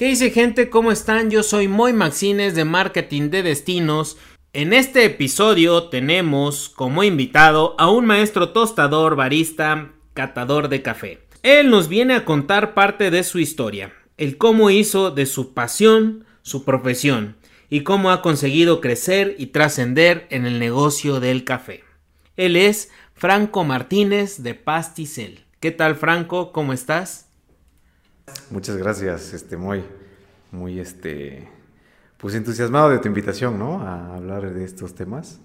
¿Qué dice gente? ¿Cómo están? Yo soy Moy Maxines de Marketing de Destinos. En este episodio tenemos como invitado a un maestro tostador, barista, catador de café. Él nos viene a contar parte de su historia, el cómo hizo de su pasión su profesión y cómo ha conseguido crecer y trascender en el negocio del café. Él es Franco Martínez de Pasticel. ¿Qué tal Franco? ¿Cómo estás? Muchas gracias, este, muy, muy, este, pues entusiasmado de tu invitación, ¿no? A hablar de estos temas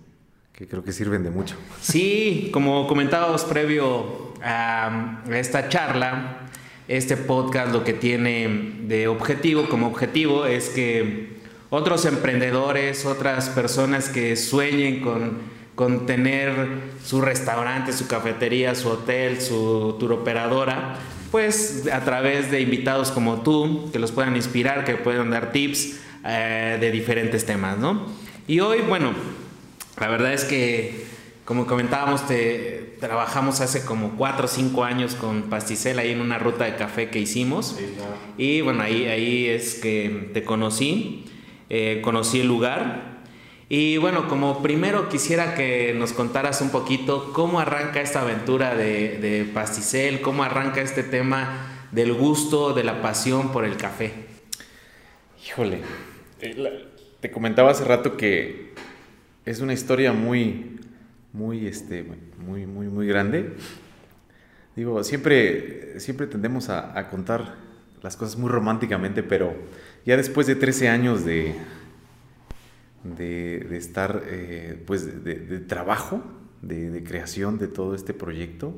que creo que sirven de mucho. Sí, como comentábamos previo a esta charla, este podcast lo que tiene de objetivo, como objetivo, es que otros emprendedores, otras personas que sueñen con, con tener su restaurante, su cafetería, su hotel, su tour operadora, pues a través de invitados como tú, que los puedan inspirar, que puedan dar tips eh, de diferentes temas, ¿no? Y hoy, bueno, la verdad es que, como comentábamos, te, trabajamos hace como 4 o 5 años con Pasticel ahí en una ruta de café que hicimos. Y bueno, ahí, ahí es que te conocí, eh, conocí el lugar y bueno, como primero quisiera que nos contaras un poquito cómo arranca esta aventura de, Pasticel, cómo arranca este tema del gusto, de la pasión por el café. Híjole, eh, te comentaba hace rato que es una historia muy, muy, este, muy, muy, muy grande. Digo, siempre, siempre tendemos a, a contar las cosas muy románticamente, pero ya después de 13 años de, de, estar, eh, pues, de, trabajo, de, creación de todo este proyecto,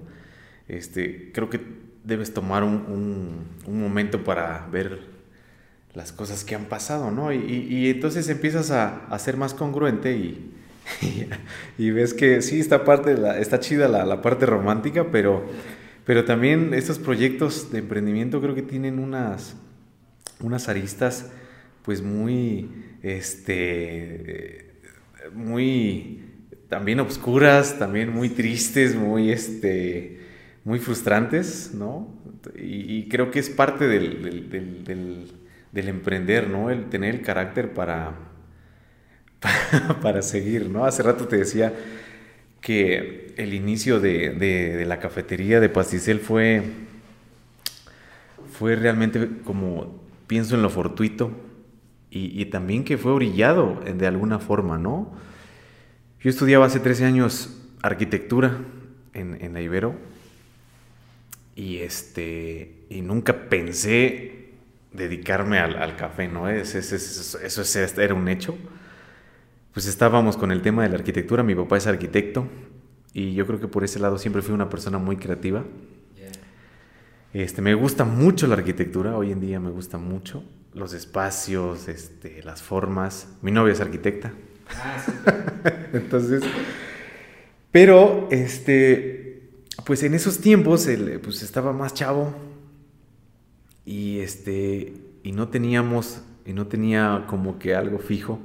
este, creo que debes tomar un, momento para ver las cosas que han pasado, ¿no? Y, entonces empiezas a, ser más congruente y, y, ves que sí, está, parte está chida la, parte romántica, pero, pero también estos proyectos de emprendimiento creo que tienen unas, unas aristas pues muy, este, muy, también obscuras, también muy tristes, muy, este, muy frustrantes, ¿no? Y, creo que es parte del, del, emprender, ¿no? El tener el carácter para, para, seguir, ¿no? Hace rato te decía que el inicio de, la cafetería de Pasticel fue, fue realmente como, pienso en lo fortuito, y, también que fue orillado de alguna forma, ¿no? Yo estudiaba hace 13 años arquitectura en, en la Ibero y, este, y nunca pensé dedicarme al, café, ¿no? eso, eso era un hecho. Pues estábamos con el tema de la arquitectura, mi papá es arquitecto y yo creo que por ese lado siempre fui una persona muy creativa. Este, me gusta mucho la arquitectura, hoy en día me gusta mucho los espacios, este, las formas. Mi novia es arquitecta. Ah, Entonces, pero este, pues en esos tiempos, pues estaba más chavo y este, y no teníamos, y no tenía como que algo fijo.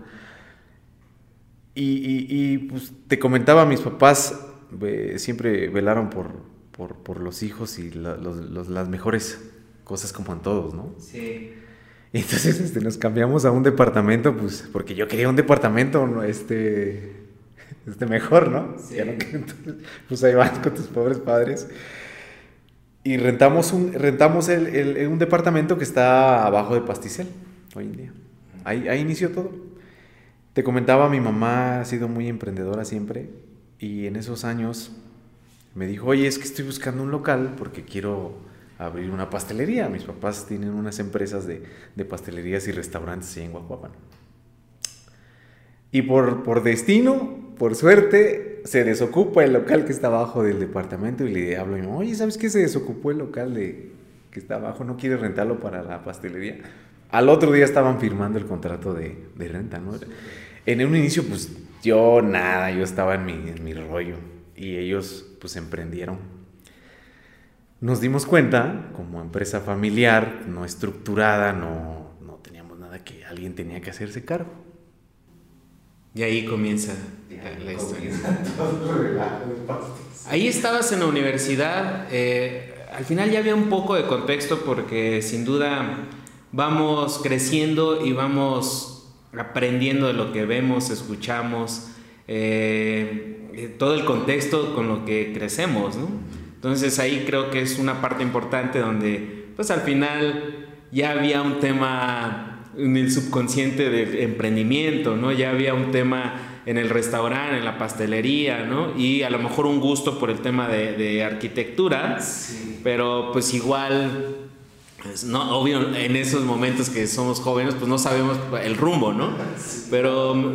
Y, pues te comentaba, mis papás siempre velaron por, por, los hijos y las mejores cosas como en todos, ¿no? Sí. Entonces este, nos cambiamos a un departamento, pues, porque yo quería un departamento, este, este mejor, ¿no? Sí. pues ahí vas con tus pobres padres. Y rentamos un, rentamos el, un departamento que está abajo de Pasticel, hoy en día. Ahí, ahí inició todo. Te comentaba, mi mamá ha sido muy emprendedora siempre. Y en esos años me dijo, oye, es que estoy buscando un local porque quiero abrir una pastelería. Mis papás tienen unas empresas de, pastelerías y restaurantes en Guajuapan. Y por, por destino, por suerte, se desocupa el local que está abajo del departamento y le hablo, y oye, ¿sabes qué? Se desocupó el local de, que está abajo, ¿no quieres rentarlo para la pastelería? Al otro día estaban firmando el contrato de, renta, ¿no? En un inicio, pues yo nada, yo estaba en mi, en mi rollo y ellos pues emprendieron nos dimos cuenta, como empresa familiar, no estructurada, no, no teníamos nada que alguien tenía que hacerse cargo. Y ahí comienza la historia. Ahí estabas en la universidad. Eh, al final ya había un poco de contexto porque sin duda vamos creciendo y vamos aprendiendo de lo que vemos, escuchamos, eh, todo el contexto con lo que crecemos, ¿no? Entonces ahí creo que es una parte importante donde pues al final ya había un tema en el subconsciente de emprendimiento, ¿no? Ya había un tema en el restaurante, en la pastelería, ¿no? Y a lo mejor un gusto por el tema de, arquitectura, pero pues igual, pues, no, obvio, en esos momentos que somos jóvenes, pues no sabemos el rumbo, ¿no? Pero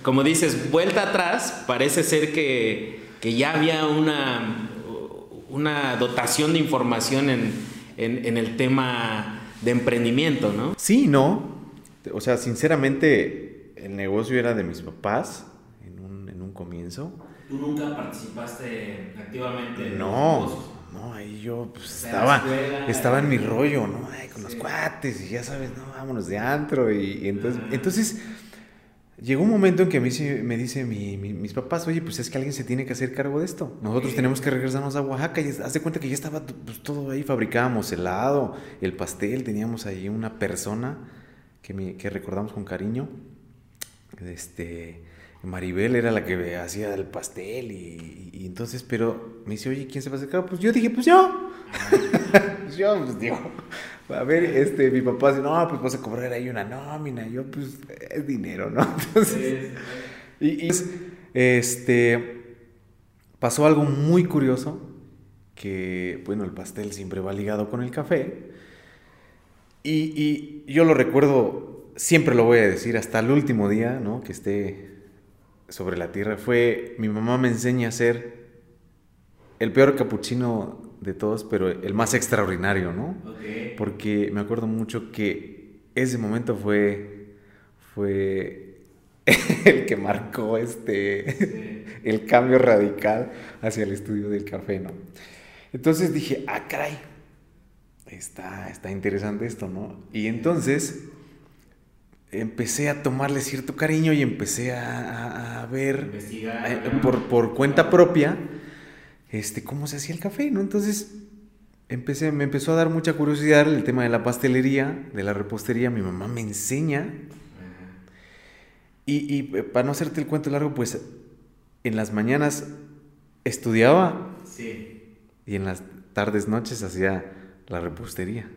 como dices, vuelta atrás, parece ser que, que ya había una, una dotación de información en, en el tema de emprendimiento, ¿no? Sí, no. O sea, sinceramente, el negocio era de mis papás en un, en un comienzo. ¿Tú nunca participaste activamente? En no, no, ahí yo pues, estaba, estaba en mi rollo, ¿no? con los cuates y ya sabes, no, vámonos de antro. Y, entonces, entonces llegó un momento en que a mí me dice mi, mis papás, oye, pues es que alguien se tiene que hacer cargo de esto. Nosotros tenemos que regresarnos a Oaxaca y haz de cuenta que ya estaba pues, todo ahí, fabricábamos helado, el pastel, teníamos ahí una persona que, me, que recordamos con cariño este, Maribel era la que hacía el pastel y, entonces, pero me dice, oye, ¿quién se va a acercar? Pues yo dije, pues yo. pues yo, pues digo, a ver, este, mi papá dice, no, pues vas a cobrar ahí una nómina. Yo, pues, es dinero, ¿no? Entonces, y, este, pasó algo muy curioso, que, bueno, el pastel siempre va ligado con el café. Y, y yo lo recuerdo siempre lo voy a decir hasta el último día, ¿no? Que esté sobre la tierra. Fue, mi mamá me enseña a ser el peor capuchino de todos, pero el más extraordinario, ¿no? Porque me acuerdo mucho que ese momento fue, fue el que marcó este, el cambio radical hacia el estudio del café, ¿no? Entonces dije, ah, caray, está, está interesante esto, ¿no? Y entonces empecé a tomarle cierto cariño y empecé a, ver eh, por, por, cuenta propia este, cómo se hacía el café, ¿no? Entonces empecé, me empezó a dar mucha curiosidad el tema de la pastelería, de la repostería, mi mamá me enseña. Y, y, eh, para no hacerte el cuento largo, pues en las mañanas estudiaba sí. y en las tardes, noches hacía la repostería.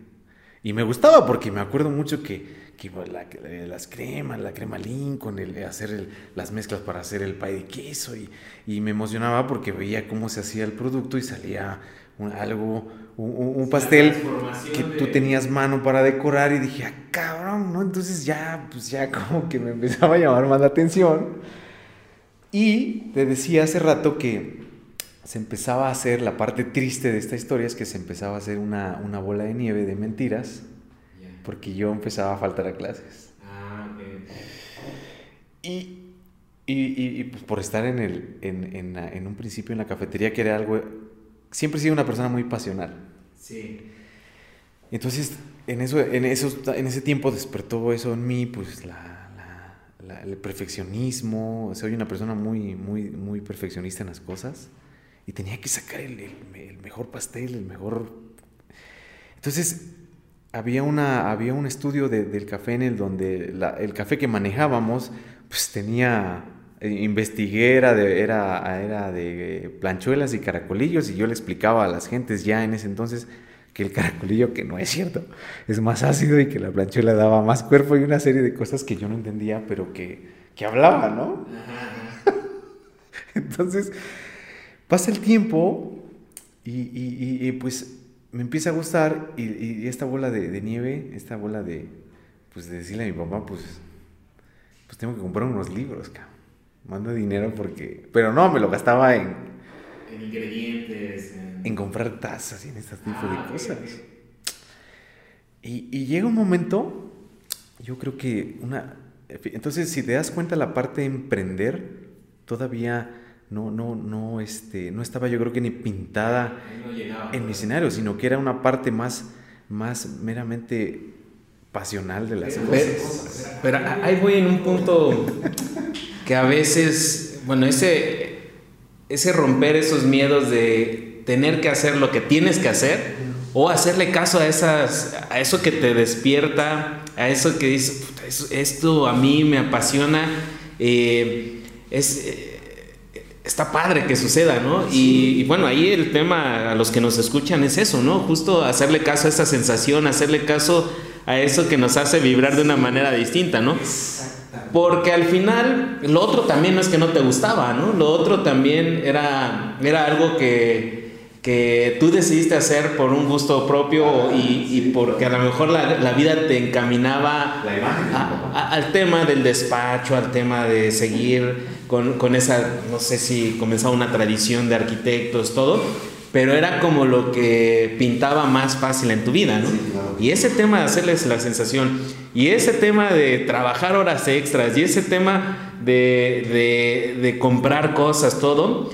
Y me gustaba porque me acuerdo mucho que que la, las cremas, la crema Lincoln, el, hacer las mezclas para hacer el pay de queso y, y, me emocionaba porque veía cómo se hacía el producto y salía algo, un, pastel que tú tenías mano para decorar y dije, ah, cabrón, ¿no? Entonces ya, pues ya como que me empezaba a llamar más la atención. Y te decía hace rato que se empezaba a hacer, la parte triste de esta historia es que se empezaba a hacer una, una bola de nieve de mentiras porque yo empezaba a faltar a clases. Ah, Y, y, y, pues por estar en, el, en, en, en, un principio en la cafetería, que era algo... Siempre he sido una persona muy pasional. Sí. Entonces, en, eso, en, eso, en ese tiempo despertó eso en mí, pues la, la, el perfeccionismo. Soy una persona muy, muy, muy perfeccionista en las cosas. Y tenía que sacar el, el, el mejor pastel, el mejor... Entonces, había, una, había un estudio del café en el donde el café que manejábamos pues tenía, eh, investigué, era de, era, era de planchuelas y caracolillos y yo le explicaba a las gentes ya en ese entonces que el caracolillo, que no es cierto, es más ácido y que la planchuela daba más cuerpo y una serie de cosas que yo no entendía, pero que, que hablaba, ¿no? Entonces, pasa el tiempo y, y pues me empieza a gustar y, esta bola de, nieve, esta bola de, pues de decirle a mi papá, pues, pues tengo que comprar unos libros, cabrón. Mando dinero porque, pero no, me lo gastaba en... En ingredientes. En, comprar tazas y en este tipo de ah, cosas. Y, y llega un momento, yo creo que una... Entonces, si te das cuenta, la parte de emprender todavía no, no, no, este, no estaba yo creo que ni pintada en mi escenario, sino que era una parte más, más meramente pasional de las cosas. Pero ahí voy en un punto que a veces, bueno, ese, ese romper esos miedos de tener que hacer lo que tienes que hacer, o hacerle caso a esas, a eso que te despierta, a eso que dices, esto a mí me apasiona, eh, es, eh, está padre que suceda, ¿no? Y, y, bueno, ahí el tema a los que nos escuchan es eso, ¿no? Justo hacerle caso a esa sensación, hacerle caso a eso que nos hace vibrar de una manera distinta, ¿no? Porque al final, lo otro también no es que no te gustaba, ¿no? Lo otro también era, era algo que, que tú decidiste hacer por un gusto propio y, y porque a lo mejor la, la vida te encaminaba al tema del despacho, al tema de seguir con, con esa, no sé si comenzaba una tradición de arquitectos, todo pero era como lo que pintaba más fácil en tu vida, ¿no? Y ese tema de hacerles la sensación, y ese tema de trabajar horas extras, y ese tema de, de, comprar cosas, todo,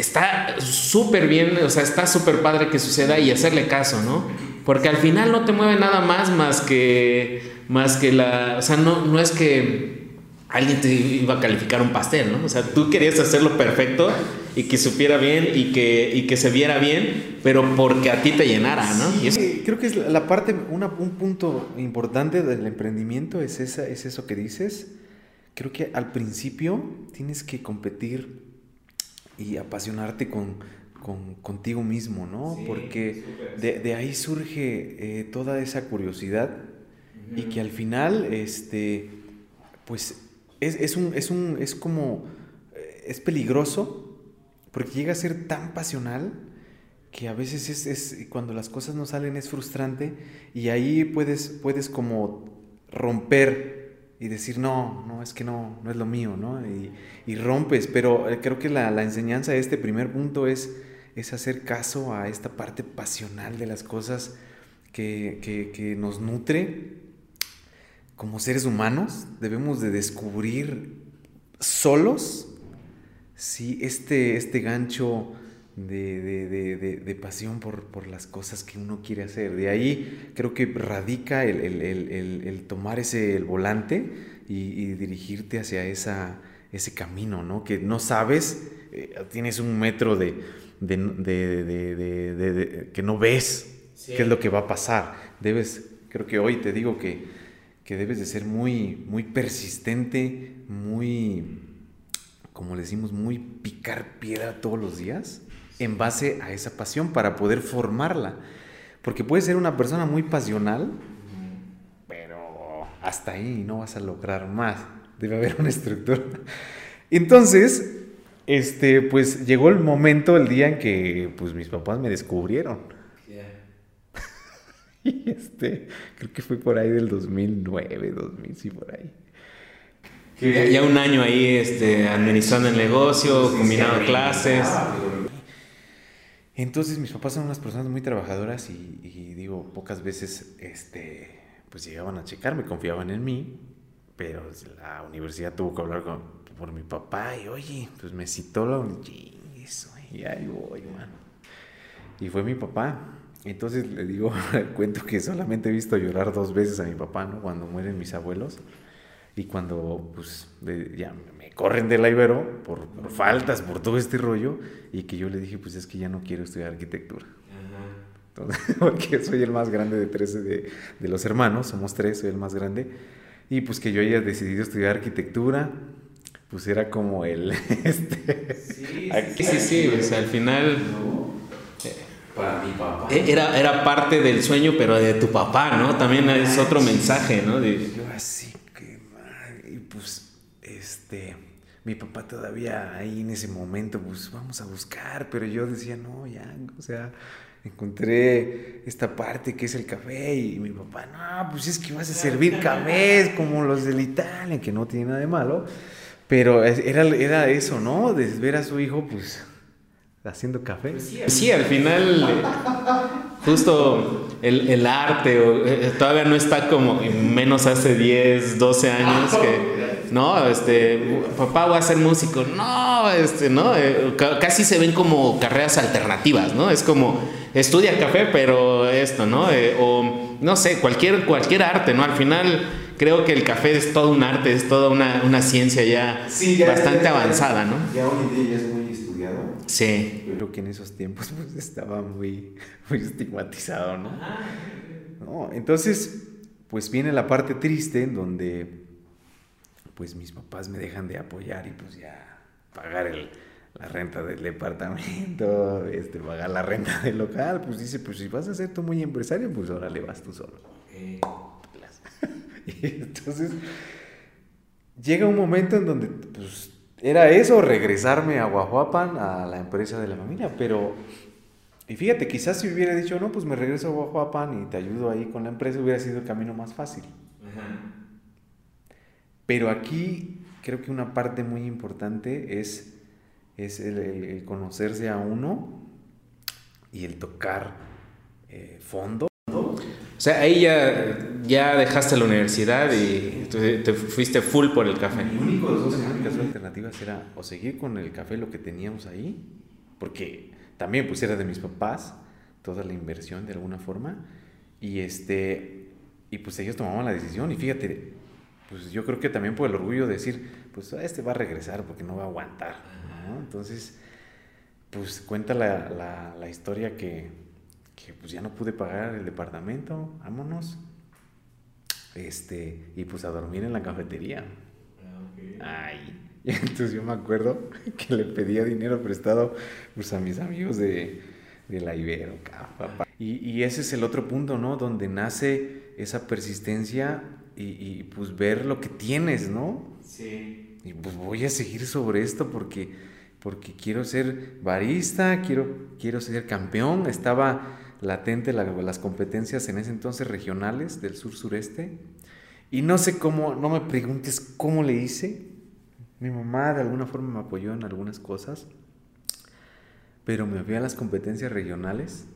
está súper bien, o sea, está súper padre que suceda y hacerle caso, ¿no? Porque al final no te mueve nada más más que, más que la, o sea, no, no es que alguien te iba a calificar un pastel, ¿no? O sea, tú querías hacerlo perfecto y que supiera bien y que, y que se viera bien, pero porque a ti te llenara, ¿no? Sí, creo que es la parte, un punto importante del emprendimiento es, esa, es eso que dices. Creo que al principio tienes que competir y apasionarte con, con contigo mismo, ¿no? porque de, de, ahí surge eh, toda esa curiosidad y que al final, este, pues es, es, un, es, un, es como, eh, es peligroso porque llega a ser tan pasional que a veces es, es, cuando las cosas no salen es frustrante y ahí puedes, puedes como romper y decir, no, no, es que no, no es lo mío, ¿no? Y, y rompes, pero eh, creo que la, la, enseñanza de este primer punto es, es hacer caso a esta parte pasional de las cosas que, que, que nos nutre como seres humanos debemos de descubrir solos si este, este gancho de, pasión por, las cosas que uno quiere hacer. De ahí creo que radica el, tomar ese el volante y, dirigirte hacia esa, ese camino, ¿no? Que no sabes, eh, tienes un metro de, que no ves qué es lo que va a pasar. Debes, creo que hoy te digo que que debes de ser muy, muy persistente, muy, como le decimos, muy picar piedra todos los días en base a esa pasión para poder formarla. Porque puedes ser una persona muy pasional, pero hasta ahí no vas a lograr más. Debe haber una estructura. Entonces, este, pues llegó el momento, el día en que pues, mis papás me descubrieron Y este, creo que fue por ahí del 2009, 2000, sí, por ahí. Ya, un año ahí este, administrando el negocio, combinando clases. Entonces mis papás son unas personas muy trabajadoras y, digo, pocas veces este, pues llegaban a checar, confiaban en mí, pero la universidad tuvo que hablar con, por mi papá y oye, pues me citó la y ahí voy, mano. Y fue mi papá. Entonces le digo, cuento que solamente he visto llorar dos veces a mi papá, ¿no? Cuando mueren mis abuelos y cuando, pues, ya corren de la Ibero por, faltas, por todo este rollo, y que yo le dije, pues es que ya no quiero estudiar arquitectura. Entonces, porque soy el más grande de tres de, de, los hermanos, somos tres, soy el más grande, y pues que yo haya decidido estudiar arquitectura, pues era como el... Este, sí, sí, sí, o sea, al final para mi papá. E, era, era parte del sueño, pero de tu papá, ¿no? También es otro mensaje, ¿no? Yo así que, y pues, este, mi papá todavía ahí en ese momento, pues vamos a buscar, pero yo decía, no, ya, o sea, encontré esta parte que es el café y mi papá, no, pues es que vas a servir cafés como los del Italia, que no tiene nada de malo, pero era, era eso, ¿no? De ver a su hijo, pues haciendo café. Sí, al final, eh, justo el, el arte eh, todavía no está como, menos hace 10, 12 años que... No, este, papá voy a ser músico. No, este, no, eh, casi se ven como carreras alternativas, ¿no? Es como estudia café, pero esto, ¿no? o no sé, cualquier, cualquier arte, ¿no? Al final creo que el café es todo un arte, es toda una, una ciencia ya, bastante avanzada, ¿no? Ya hoy en día ya es muy Sí. Creo que en esos tiempos pues estaba muy, muy estigmatizado, ¿no? ¿no? Entonces, pues viene la parte triste en donde pues mis papás me dejan de apoyar y pues ya pagar el, la renta del departamento, este, pagar la renta del local, pues dice, pues si vas a ser tú muy empresario, pues ahora le vas tú solo. y entonces llega un momento en donde pues era eso, regresarme a Guajuapan, a la empresa de la familia, pero... Y fíjate, quizás si hubiera dicho, no, pues me regreso a Guajuapan y te ayudo ahí con la empresa, hubiera sido el camino más fácil. Pero aquí creo que una parte muy importante es, es el, conocerse a uno y el tocar eh, fondo. O sea, ahí ya, ya dejaste la universidad y te, fuiste full por el café. Mi único dos únicas alternativas era o seguir con el café lo que teníamos ahí, porque también pues era de mis papás toda la inversión de alguna forma y este y pues ellos tomaban la decisión y fíjate, pues yo creo que también por el orgullo de decir, pues este va a regresar porque no va a aguantar, Entonces, pues cuenta la, la, la historia que que pues ya no pude pagar el departamento, vámonos. Este, y pues a dormir en la cafetería. Ah, Ay. Y entonces yo me acuerdo que le pedía dinero prestado pues a mis amigos de, de la Ibero. Y, y, ese es el otro punto, ¿no? Donde nace esa persistencia y, y, pues ver lo que tienes, ¿no? Sí. Y pues voy a seguir sobre esto porque, porque quiero ser barista, quiero, quiero ser campeón. Estaba latente las competencias en ese entonces regionales del sur-sureste. Y no sé cómo, no me preguntes cómo le hice. Mi mamá de alguna forma me apoyó en algunas cosas, pero me fui a las competencias regionales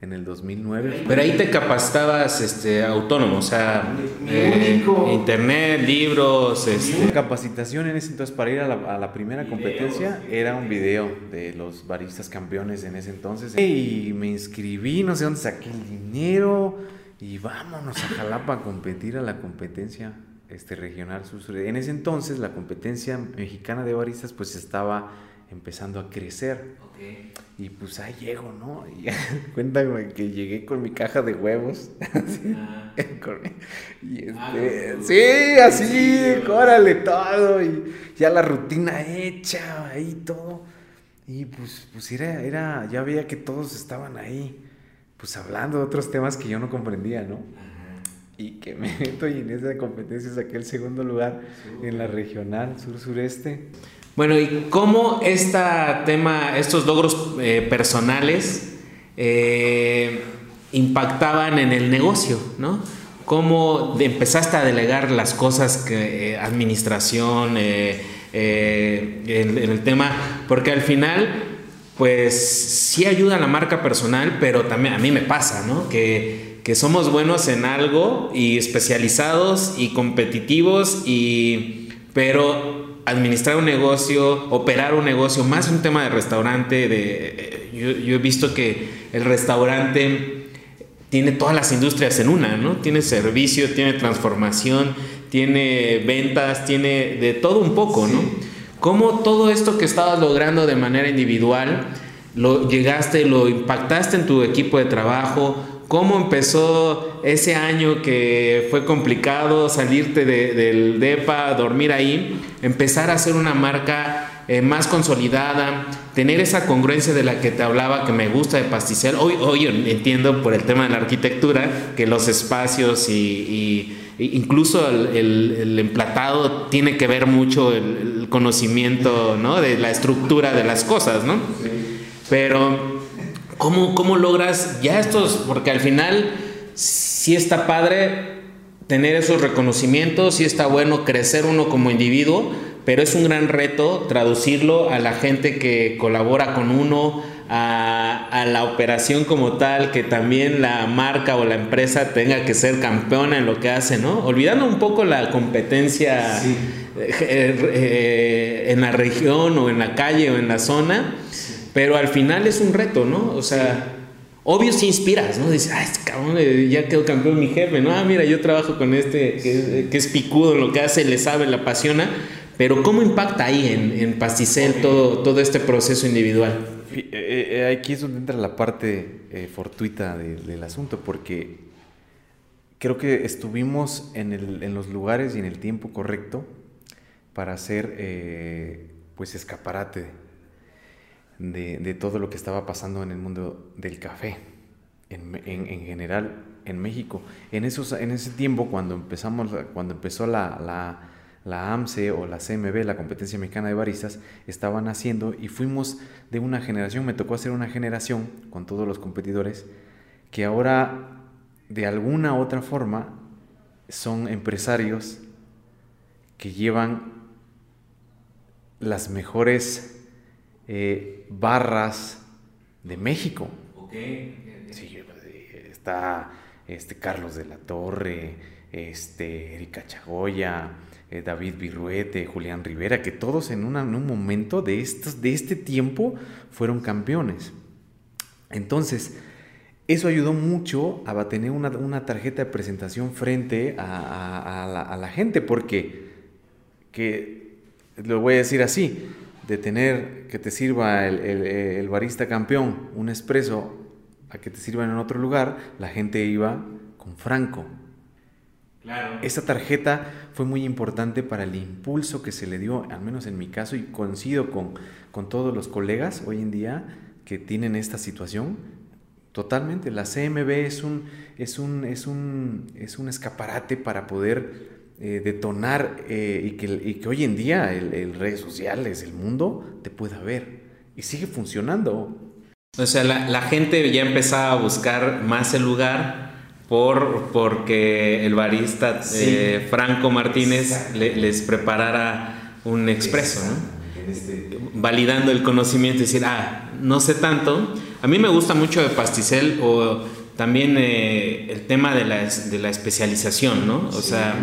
en el 2009. Pero ahí te capacitabas este, autónomo, o sea, eh, internet, libros. Este. Capacitación en ese entonces para ir a la, primera competencia era un video de los baristas campeones en ese entonces. Y me inscribí, no sé dónde saqué el dinero y vámonos a Jalapa a competir a la competencia este, regional sur. En ese entonces la competencia mexicana de baristas pues estaba empezando a crecer. Y pues ahí llego, ¿no? Y cuéntame que llegué con mi caja de huevos. Ah. y este, ah, sí, así, órale todo. Y ya la rutina hecha, ahí todo. Y pues, pues era, era, ya veía que todos estaban ahí, pues hablando de otros temas que yo no comprendía, ¿no? Y que me meto y en esa competencia saqué el segundo lugar en la regional sur-sureste. Bueno, ¿y cómo este tema, estos logros eh, personales eh, impactaban en el negocio, ¿no? ¿Cómo empezaste a delegar las cosas que eh, administración en, el tema? Porque al final, pues sí ayuda a la marca personal, pero también a mí me pasa, ¿no? Que, que somos buenos en algo y especializados y competitivos y pero administrar un negocio, operar un negocio, más un tema de restaurante, de, yo, he visto que el restaurante tiene todas las industrias en una, ¿no? Tiene servicio, tiene transformación, tiene ventas, tiene de todo un poco, ¿no? ¿Cómo todo esto que estabas logrando de manera individual, lo llegaste, lo impactaste en tu equipo de trabajo? ¿Cómo empezó ese año que fue complicado salirte del DEPA, dormir ahí, empezar a hacer una marca eh, más consolidada, tener esa congruencia de la que te hablaba que me gusta de Pasticel? Hoy, hoy entiendo por el tema de la arquitectura que los espacios y, incluso el, emplatado tiene que ver mucho el, conocimiento ¿no? de la estructura de las cosas, ¿no? Pero ¿Cómo, logras ya estos? Porque al final sí está padre tener esos reconocimientos, sí está bueno crecer uno como individuo, pero es un gran reto traducirlo a la gente que colabora con uno, a, la operación como tal, que también la marca o la empresa tenga que ser campeona en lo que hace, ¿no? Olvidando un poco la competencia eh, eh, en la región o en la calle o en la zona pero al final es un reto, ¿no? O sea, obvio si inspiras, ¿no? Dices, ay, este cabrón, eh, ya quedó campeón mi jefe, ¿no? Ah, mira, yo trabajo con este que, es picudo en lo que hace, le sabe, le apasiona. Pero ¿cómo impacta ahí en, en Pasticel todo, todo este proceso individual? Eh, eh, aquí es donde entra la parte fortuita del asunto, porque creo que estuvimos en, el, en, los lugares y en el tiempo correcto para hacer pues escaparate de, de, todo lo que estaba pasando en el mundo del café, en, en, en general en México. En, esos, en ese tiempo, cuando, empezamos, cuando empezó la, la, la AMSE o la CMB, la Competencia Mexicana de Baristas, estaban haciendo y fuimos de una generación, me tocó hacer una generación con todos los competidores, que ahora de alguna u otra forma son empresarios que llevan las mejores eh, barras de México. Sí, está este, Carlos de la Torre, este, Erika Chagoya, eh, David Virruete, Julián Rivera, que todos en, en un momento de, estos, de este tiempo fueron campeones. Entonces, eso ayudó mucho a tener una, tarjeta de presentación frente a, la, gente, porque, que, lo voy a decir así, de tener que te sirva el, barista campeón un expreso a que te sirvan en otro lugar, la gente iba con Franco. Claro. Esa tarjeta fue muy importante para el impulso que se le dio, al menos en mi caso, y coincido con, con todos los colegas hoy en día que tienen esta situación, Totalmente, la CMB es un, es un, es un, es un escaparate para poder eh, detonar eh, y, que, que, hoy en día el, redes sociales, el mundo, te pueda ver. Y sigue funcionando. O sea, la, gente ya empezaba a buscar más el lugar por, porque el barista eh, Franco Martínez les preparara un expreso, ¿no? Este Validando el conocimiento y decir, ah, no sé tanto, a mí me gusta mucho de pasticel o también eh, el tema de la, de la, especialización, ¿no? O sea,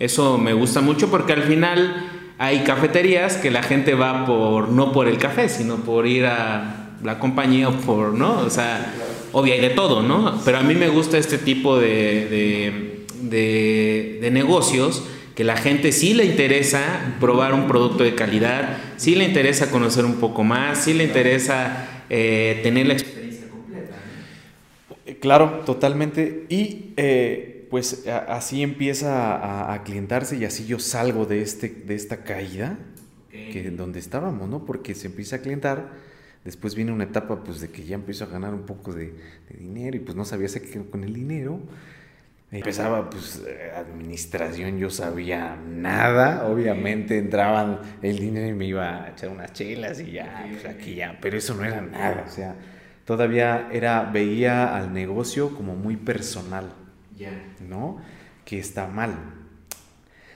eso me gusta mucho porque al final hay cafeterías que la gente va por, no por el café, sino por ir a la compañía o por, ¿no? O sea, obvio hay de todo, ¿no? Pero a mí me gusta este tipo de, de, de negocios que la gente sí le interesa probar un producto de calidad, sí le interesa conocer un poco más, sí le interesa eh, tener la experiencia completa. Claro, totalmente. Y eh, pues así empieza a, clientarse y así yo salgo de, este, de esta caída que donde estábamos, ¿no? Porque se empieza a clientar. Después viene una etapa pues de que ya empiezo a ganar un poco de, dinero y pues no sabía qué con el dinero. Empezaba pues administración, yo sabía nada, obviamente entraban el dinero y me iba a echar unas chelas y ya, pues aquí ya, pero eso no era nada, o sea, todavía era, veía al negocio como muy personal, ¿no? Que está mal.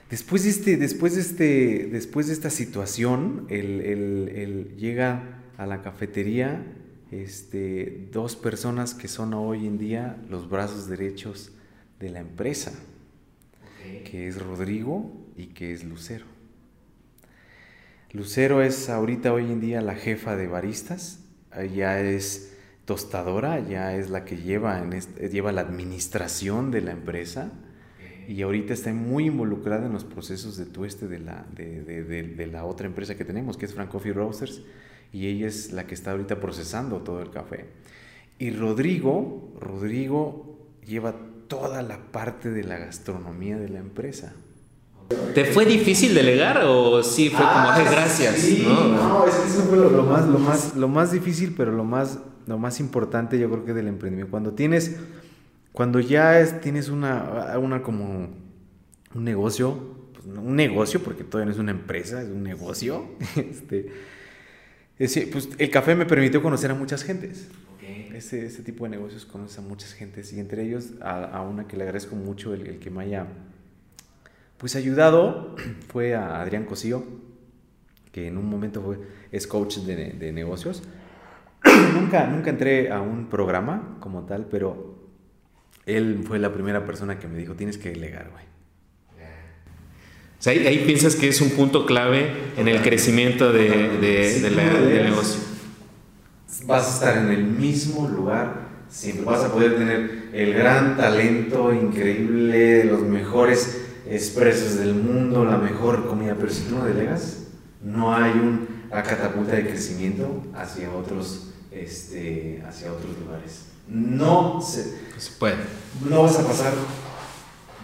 Después de, este, después de, este, después de esta situación, el, llega a la cafetería este, dos personas que son hoy en día los brazos derechos de la empresa, que es Rodrigo y que es Lucero. Lucero es ahorita hoy en día la jefa de baristas, ya es tostadora, ya es la que lleva, en lleva la administración de la empresa y ahorita está muy involucrada en los procesos de tueste de la, de, de, la otra empresa que tenemos, que es Frank Coffee Roasters, y ella es la que está ahorita procesando todo el café. Y Rodrigo, Rodrigo lleva toda la parte de la gastronomía de la empresa. ¿Te fue difícil delegar o sí fue como, ah, gracias? Sí, no, eso fue lo, más, lo, más, lo más difícil, pero lo más, lo más importante yo creo que del emprendimiento. Cuando tienes, cuando ya es, tienes una, una como un negocio, pues, un negocio, porque todavía no es una empresa, es un negocio, este, pues el café me permitió conocer a muchas gentes ese, ese, tipo de negocios conoce a muchas gentes y entre ellos a, una que le agradezco mucho el, que me haya pues ayudado fue a Adrián Cosío, que en un momento fue, es coach de, de negocios. Nunca, nunca entré a un programa como tal, pero él fue la primera persona que me dijo, tienes que delegar, güey. O sea, ahí, piensas que es un punto clave en el crecimiento de, de, del negocio. Vas a estar en el mismo lugar, siempre. Vas a poder tener el gran talento increíble, los mejores expresos del mundo, la mejor comida, pero si tú no delegas, no hay una catapulta de crecimiento hacia otros, este, hacia otros lugares. No se, puede. No vas a pasar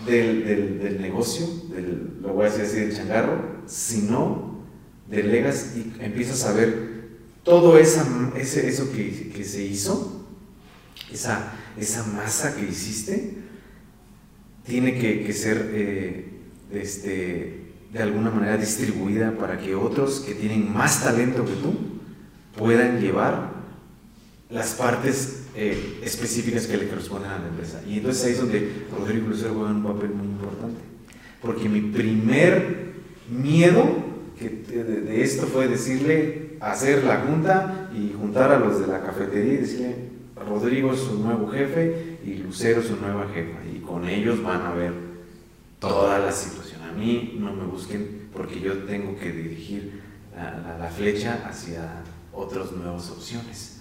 del, del, negocio, del, lo voy a decir así, del changarro, si no delegas y empiezas a ver todo esa, ese, eso que, que se hizo, esa, esa masa que hiciste, tiene que, ser eh, este, de alguna manera distribuida para que otros que tienen más talento que tú puedan llevar las partes eh, específicas que le corresponden a la empresa. Y entonces ahí es donde Rodrigo Lucero juega un papel muy importante. Porque mi primer miedo que de, esto fue decirle, hacer la junta y juntar a los de la cafetería y decirle, Rodrigo es su nuevo jefe y Lucero su nueva jefa. Y con ellos van a ver toda la situación. A mí no me busquen porque yo tengo que dirigir la, la, flecha hacia otras nuevas opciones.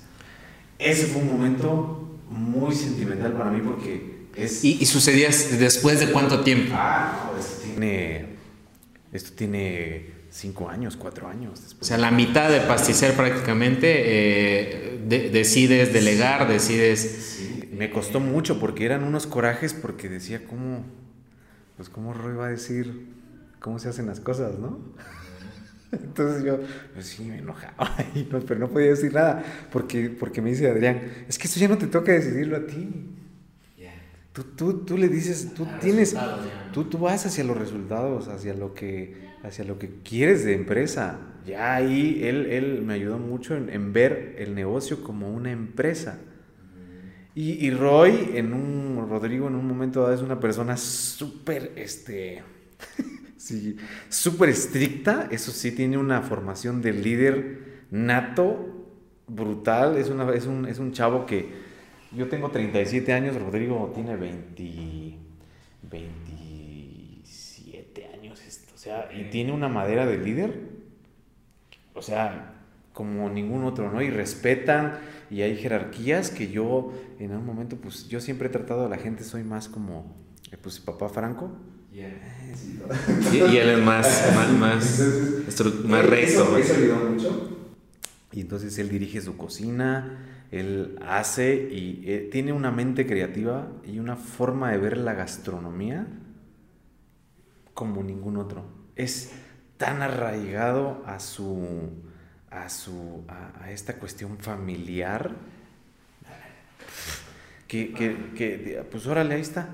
Ese fue un momento muy sentimental para mí porque es... ¿Y, sucedía después de cuánto tiempo? Ah, esto tiene, esto tiene cinco años, cuatro años. Después. O sea, la mitad de pasticer prácticamente eh, decides delegar, decides me costó mucho porque eran unos corajes porque decía, ¿cómo, pues cómo Roy va a decir cómo se hacen las cosas, no? Entonces yo, pues sí, me enojaba, pero no podía decir nada porque, porque me dice Adrián, es que eso ya no te toca decidirlo a ti. Tú, tú, tú, le dices, tú tienes, tú, tú vas hacia los resultados, hacia lo que, hacia lo que quieres de empresa. Ya ahí él, él me ayudó mucho en, en ver el negocio como una empresa y, Roy, en un, Rodrigo en un momento dado es una persona súper, este, sí, súper estricta, eso sí, tiene una formación de líder nato, brutal, es, una, es, un, es un chavo que, yo tengo 37 años, Rodrigo tiene 20, 27 años, o sea, y tiene una madera de líder, o sea, como ningún otro, ¿no? Y respetan y hay jerarquías que yo en un momento, pues yo siempre he tratado a la gente, soy más como, eh, pues papá Franco. Y, él es más, más, más, recto. mucho. Y entonces él dirige su cocina, él hace y eh, tiene una mente creativa y una forma de ver la gastronomía como ningún otro. Es tan arraigado a su a, su, a, esta cuestión familiar, que, que, que, pues órale, ahí está,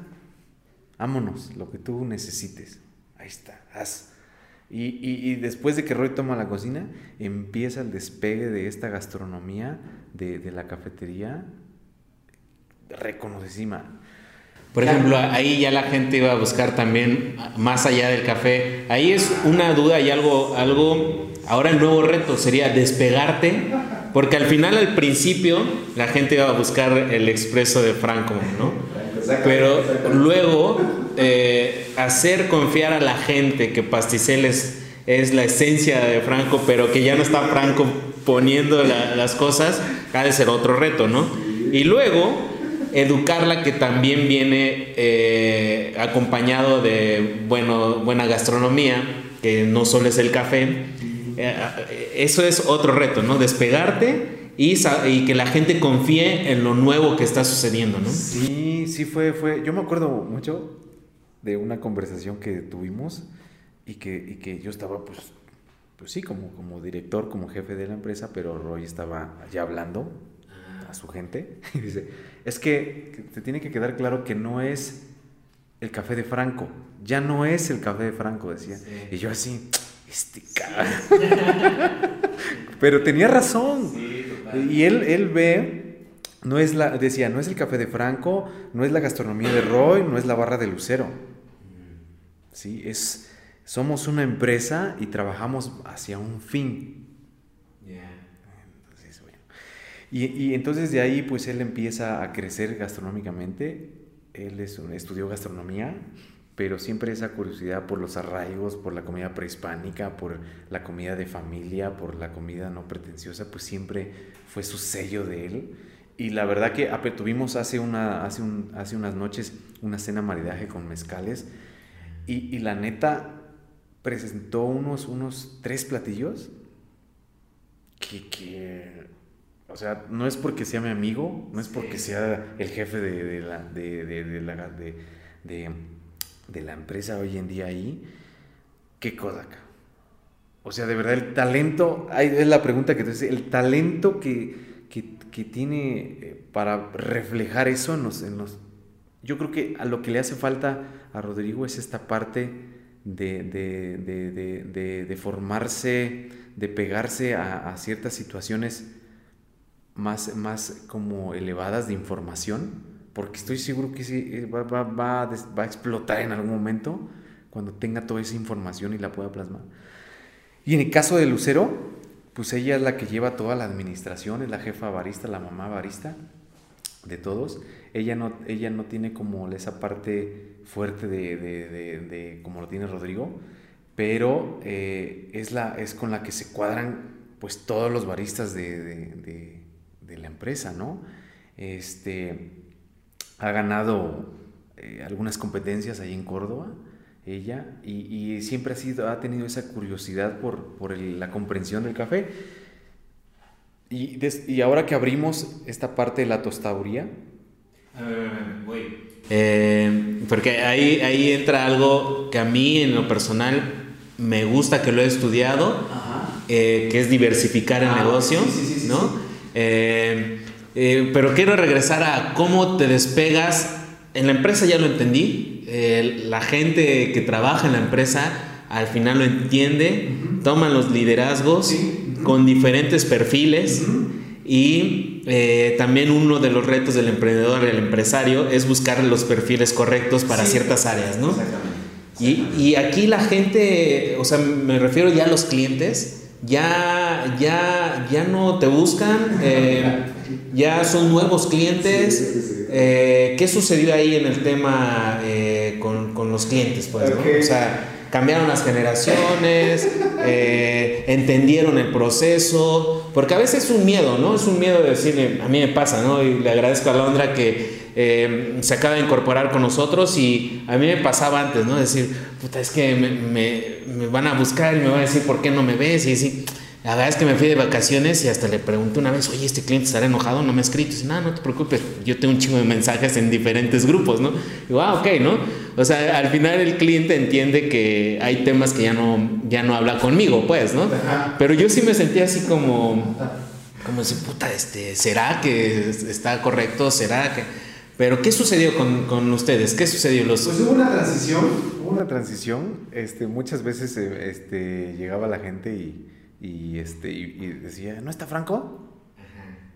vámonos, lo que tú necesites, ahí está, haz. Y, y, y, después de que Roy toma la cocina, empieza el despegue de esta gastronomía de, de la cafetería reconocísima. Por ejemplo, ahí ya la gente iba a buscar también más allá del café. Ahí es una duda y algo, algo Ahora el nuevo reto sería despegarte, porque al final, al principio, la gente iba a buscar el expreso de Franco, ¿no? Pero luego, eh, hacer confiar a la gente que Pasticeles es la esencia de Franco, pero que ya no está Franco poniendo las cosas, ha de ser otro reto, ¿no? Y luego, educarla que también viene eh, acompañado de bueno, buena gastronomía, que no solo es el café, eh, eso es otro reto, ¿no? Despegarte y, y, que la gente confíe en lo nuevo que está sucediendo, ¿no? Sí, sí fue, fue. Yo me acuerdo mucho de una conversación que tuvimos y que, y que yo estaba, pues, pues sí, como, como director, como jefe de la empresa, pero Roy estaba allá hablando a su gente y dice, es que te tiene que quedar claro que no es el café de Franco, ya no es el café de Franco, decía. Y yo así, este Pero tenía razón. Y él, él ve, no es la, decía, no es el café de Franco, no es la gastronomía de Roy, no es la barra de Lucero. Sí, es, somos una empresa y trabajamos hacia un fin. y, y, entonces de ahí pues él empieza a crecer gastronómicamente. Él es, estudió gastronomía pero siempre esa curiosidad por los arraigos, por la comida prehispánica, por la comida de familia, por la comida no pretenciosa, pues siempre fue su sello de él. Y la verdad que tuvimos hace, una, hace, un, hace unas noches una cena maridaje con mezcales Y, la neta presentó unos, unos tres platillos que, o sea, no es porque sea mi amigo, no es porque sea el jefe de, la, de, la, de, la empresa hoy en día ahí. ¿Qué cosa acá? O sea, de verdad, el talento, es la pregunta que te el talento que, tiene eh, para reflejar eso en los, Yo creo que a lo que le hace falta a Rodrigo es esta parte de, de, formarse, de pegarse a, ciertas situaciones más, más como elevadas de información, porque estoy seguro que sí, eh, va, va, va, va a explotar en algún momento cuando tenga toda esa información y la pueda plasmar. Y en el caso de Lucero, pues ella es la que lleva toda la administración, es la jefa barista, la mamá barista de todos. Ella no, ella no tiene como esa parte fuerte de, de, como lo tiene Rodrigo, pero eh, es, la, es con la que se cuadran pues todos los baristas de, la empresa, ¿no? Este, ha ganado eh, algunas competencias ahí en Córdoba ella, y, siempre ha, sido, ha tenido esa curiosidad por, por la comprensión del café. Y, y, ahora que abrimos esta parte de la tostaduría. Eh, porque ahí, ahí entra algo que a mí en lo personal me gusta que lo he estudiado, eh, que es diversificar el ah, negocio, ¿no? Eh, pero quiero regresar a cómo te despegas. En la empresa ya lo entendí, la gente que trabaja en la empresa al final lo entiende, toman los liderazgos con diferentes perfiles y eh, también uno de los retos del emprendedor, el empresario, es buscar los perfiles correctos para ciertas áreas, ¿no? Y, aquí la gente, o sea, me refiero ya a los clientes, ya, ya, ya no te buscan, eh, ya son nuevos clientes. Eh, ¿Qué sucedió ahí en el tema con, los clientes, pues, ¿no? O sea, cambiaron las generaciones, eh, entendieron el proceso, porque a veces es un miedo, ¿no? Es un miedo de decirle, a mí me pasa, ¿no? Y le agradezco a Londra que eh, se acaba de incorporar con nosotros y a mí me pasaba antes, ¿no? Decir, puta, es que me, me, van a buscar y me van a decir, ¿por qué no me ves? Y decir, la verdad es que me fui de vacaciones y hasta le pregunté una vez, oye, ¿este cliente estará enojado? No me ha escrito. Y dice, no, no te preocupes, yo tengo un chingo de mensajes en diferentes grupos, ¿no? Y digo, ah, ok, ¿no? O sea, al final el cliente entiende que hay temas que ya no, ya no habla conmigo, pues, ¿no? Pero yo sí me sentía así como, como si, puta, este, ¿será que está correcto? ¿Será que...? Pero, ¿qué sucedió con, con ustedes? ¿Qué sucedió? Los... Pues hubo una transición, hubo una transición. Este, muchas veces eh, este, llegaba la gente y y, este, y, decía, ¿no está Franco?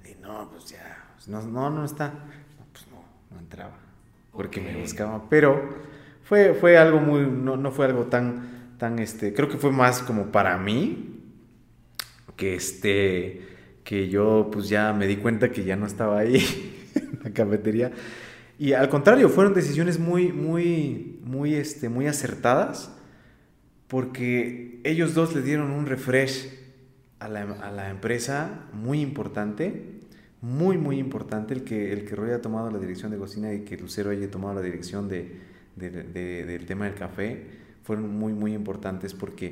Y no, pues ya, pues no, no, no está. No, pues no, no entraba, porque me buscaba. Pero fue, fue algo muy, no, no fue algo tan, tan, este, creo que fue más como para mí, que este, que yo pues ya me di cuenta que ya no estaba ahí en la cafetería. Y al contrario, fueron decisiones muy, muy, muy, este, muy acertadas porque ellos dos le dieron un refresh a la, empresa muy importante, muy, muy importante, el que, el que Roy haya tomado la dirección de cocina y que Lucero haya tomado la dirección de, del tema del café, fueron muy, muy importantes porque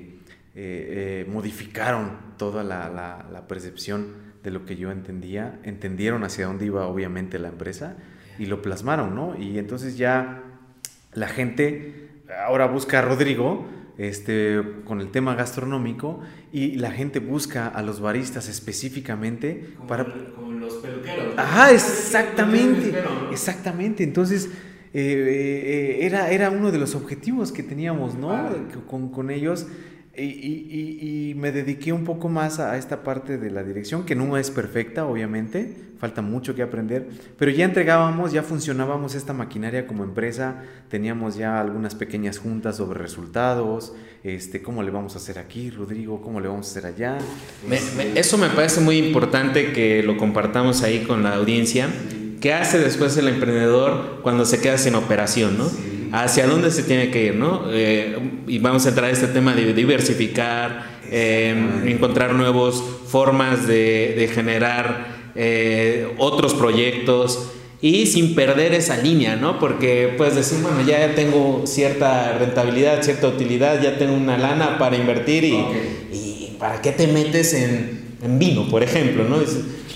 eh, eh, modificaron toda la, la, percepción de lo que yo entendía, entendieron hacia dónde iba obviamente la empresa y lo plasmaron, ¿no? Y entonces ya la gente ahora busca a Rodrigo este, con el tema gastronómico y la gente busca a los baristas específicamente para... como los peluqueros. Ajá, exactamente, exactamente. Entonces, eh, eh, era, era uno de los objetivos que teníamos, ¿no? Con, con ellos y, me dediqué un poco más a esta parte de la dirección, que no es perfecta, obviamente, falta mucho que aprender, pero ya entregábamos, ya funcionábamos esta maquinaria como empresa, teníamos ya algunas pequeñas juntas sobre resultados, este, cómo le vamos a hacer aquí, Rodrigo, cómo le vamos a hacer allá. eso me parece muy importante que lo compartamos ahí con la audiencia. ¿Qué hace después el emprendedor cuando se queda sin operación, no? hacia dónde se tiene que ir, ¿no? Eh, y vamos a entrar a este tema de diversificar, eh, encontrar nuevas formas de, generar eh, otros proyectos. y sin perder esa línea, ¿no? Porque pues decir, bueno, ya tengo cierta rentabilidad, cierta utilidad, ya tengo una lana para invertir y, y ¿para qué te metes en, en vino, por ejemplo, ¿no?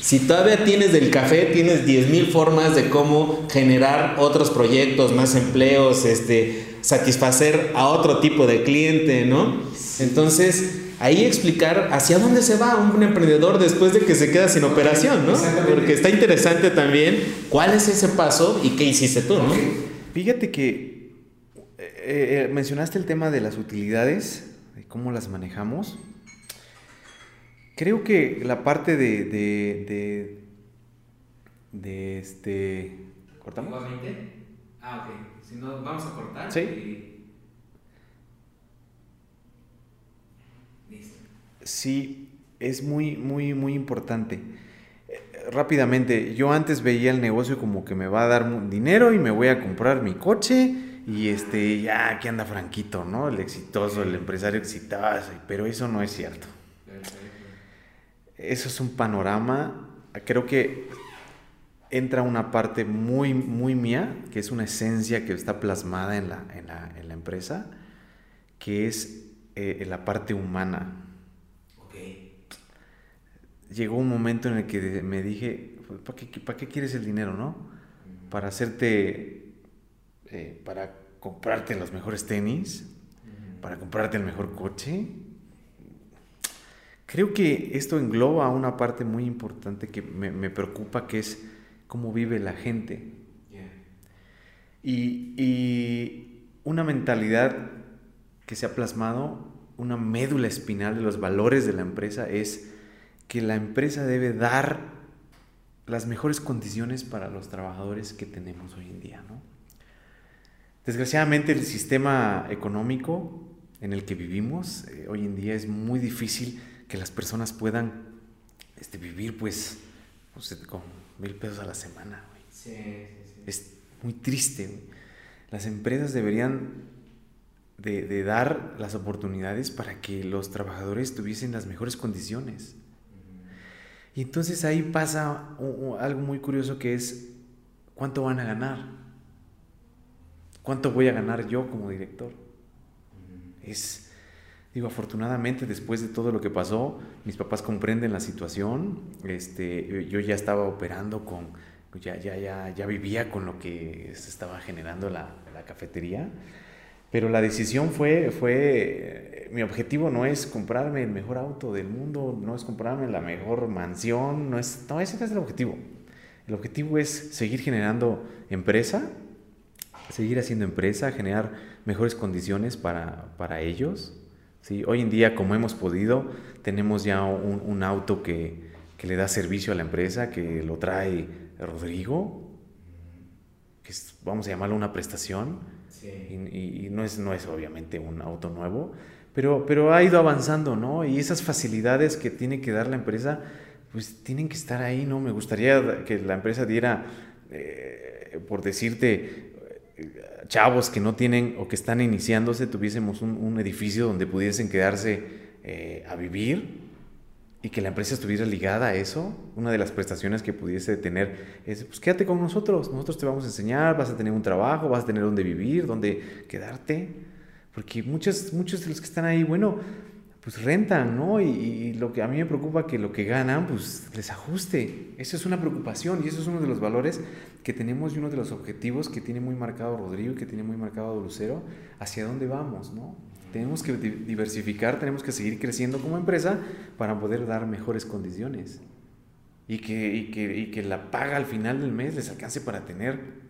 Si todavía tienes del café, tienes 10.000 formas de cómo generar otros proyectos, más empleos, este, satisfacer a otro tipo de cliente, ¿no? Entonces, ahí explicar hacia dónde se va un emprendedor después de que se queda sin operación, ¿no? Porque está interesante también cuál es ese paso y qué hiciste tú, ¿no? Fíjate que eh, eh, mencionaste el tema de las utilidades, de cómo las manejamos. Creo que la parte de, de, de, este... ¿Cortamos? Ah, ok. Si no, vamos a cortar. Sí. Sí, es muy, muy, muy importante. Rápidamente, yo antes veía el negocio como que me va a dar dinero y me voy a comprar mi coche y este, ya aquí anda Franquito, ¿no? El exitoso, el empresario exitoso, pero eso no es cierto. Eso es un panorama, creo que entra una parte muy, muy mía, que es una esencia que está plasmada en la, en la, en la empresa, que es eh, la parte humana llegó un momento en el que me dije, pues, ¿para qué, para qué quieres el dinero, no? Para hacerte, eh, para comprarte los mejores tenis, para comprarte el mejor coche. Creo que esto engloba una parte muy importante que me, preocupa, que es cómo vive la gente. Y, y una mentalidad que se ha plasmado, una médula espinal de los valores de la empresa es que la empresa debe dar las mejores condiciones para los trabajadores que tenemos hoy en día. ¿no? Desgraciadamente el sistema económico en el que vivimos eh, hoy en día es muy difícil que las personas puedan este, vivir pues con mil pesos a la semana. Es muy triste. Las empresas deberían de, de, dar las oportunidades para que los trabajadores tuviesen las mejores condiciones. Y entonces ahí pasa algo muy curioso que es, ¿cuánto van a ganar? ¿Cuánto voy a ganar yo como director? Es, digo, afortunadamente después de todo lo que pasó, mis papás comprenden la situación, este, yo ya estaba operando con, ya, ya, ya, ya vivía con lo que se estaba generando la, la cafetería. Pero la decisión fue, fue, mi objetivo no es comprarme el mejor auto del mundo, no es comprarme la mejor mansión, no es, no, ese no es el objetivo. El objetivo es seguir generando empresa, seguir haciendo empresa, generar mejores condiciones para, para ellos. ¿sí? Hoy en día, como hemos podido, tenemos ya un, un auto que, que, le da servicio a la empresa, que lo trae Rodrigo, que vamos a llamarlo una prestación y, no, es, no es obviamente un auto nuevo, pero, pero ha ido avanzando, ¿no? Y esas facilidades que tiene que dar la empresa, pues tienen que estar ahí, ¿no? Me gustaría que la empresa diera, eh, por decirte, chavos que no tienen o que están iniciándose, tuviésemos un, edificio donde pudiesen quedarse eh, a vivir y que la empresa estuviera ligada a eso, una de las prestaciones que pudiese tener es, pues quédate con nosotros, nosotros te vamos a enseñar, vas a tener un trabajo, vas a tener donde vivir, donde quedarte, porque muchos, muchos de los que están ahí, bueno, pues rentan, ¿no? Y, lo que a mí me preocupa que lo que ganan, pues les ajuste. Eso es una preocupación y eso es uno de los valores que tenemos y uno de los objetivos que tiene muy marcado Rodrigo y que tiene muy marcado Lucero, hacia dónde vamos, ¿no? Tenemos que diversificar, tenemos que seguir creciendo como empresa para poder dar mejores condiciones y que, y que, y que la paga al final del mes les alcance para tener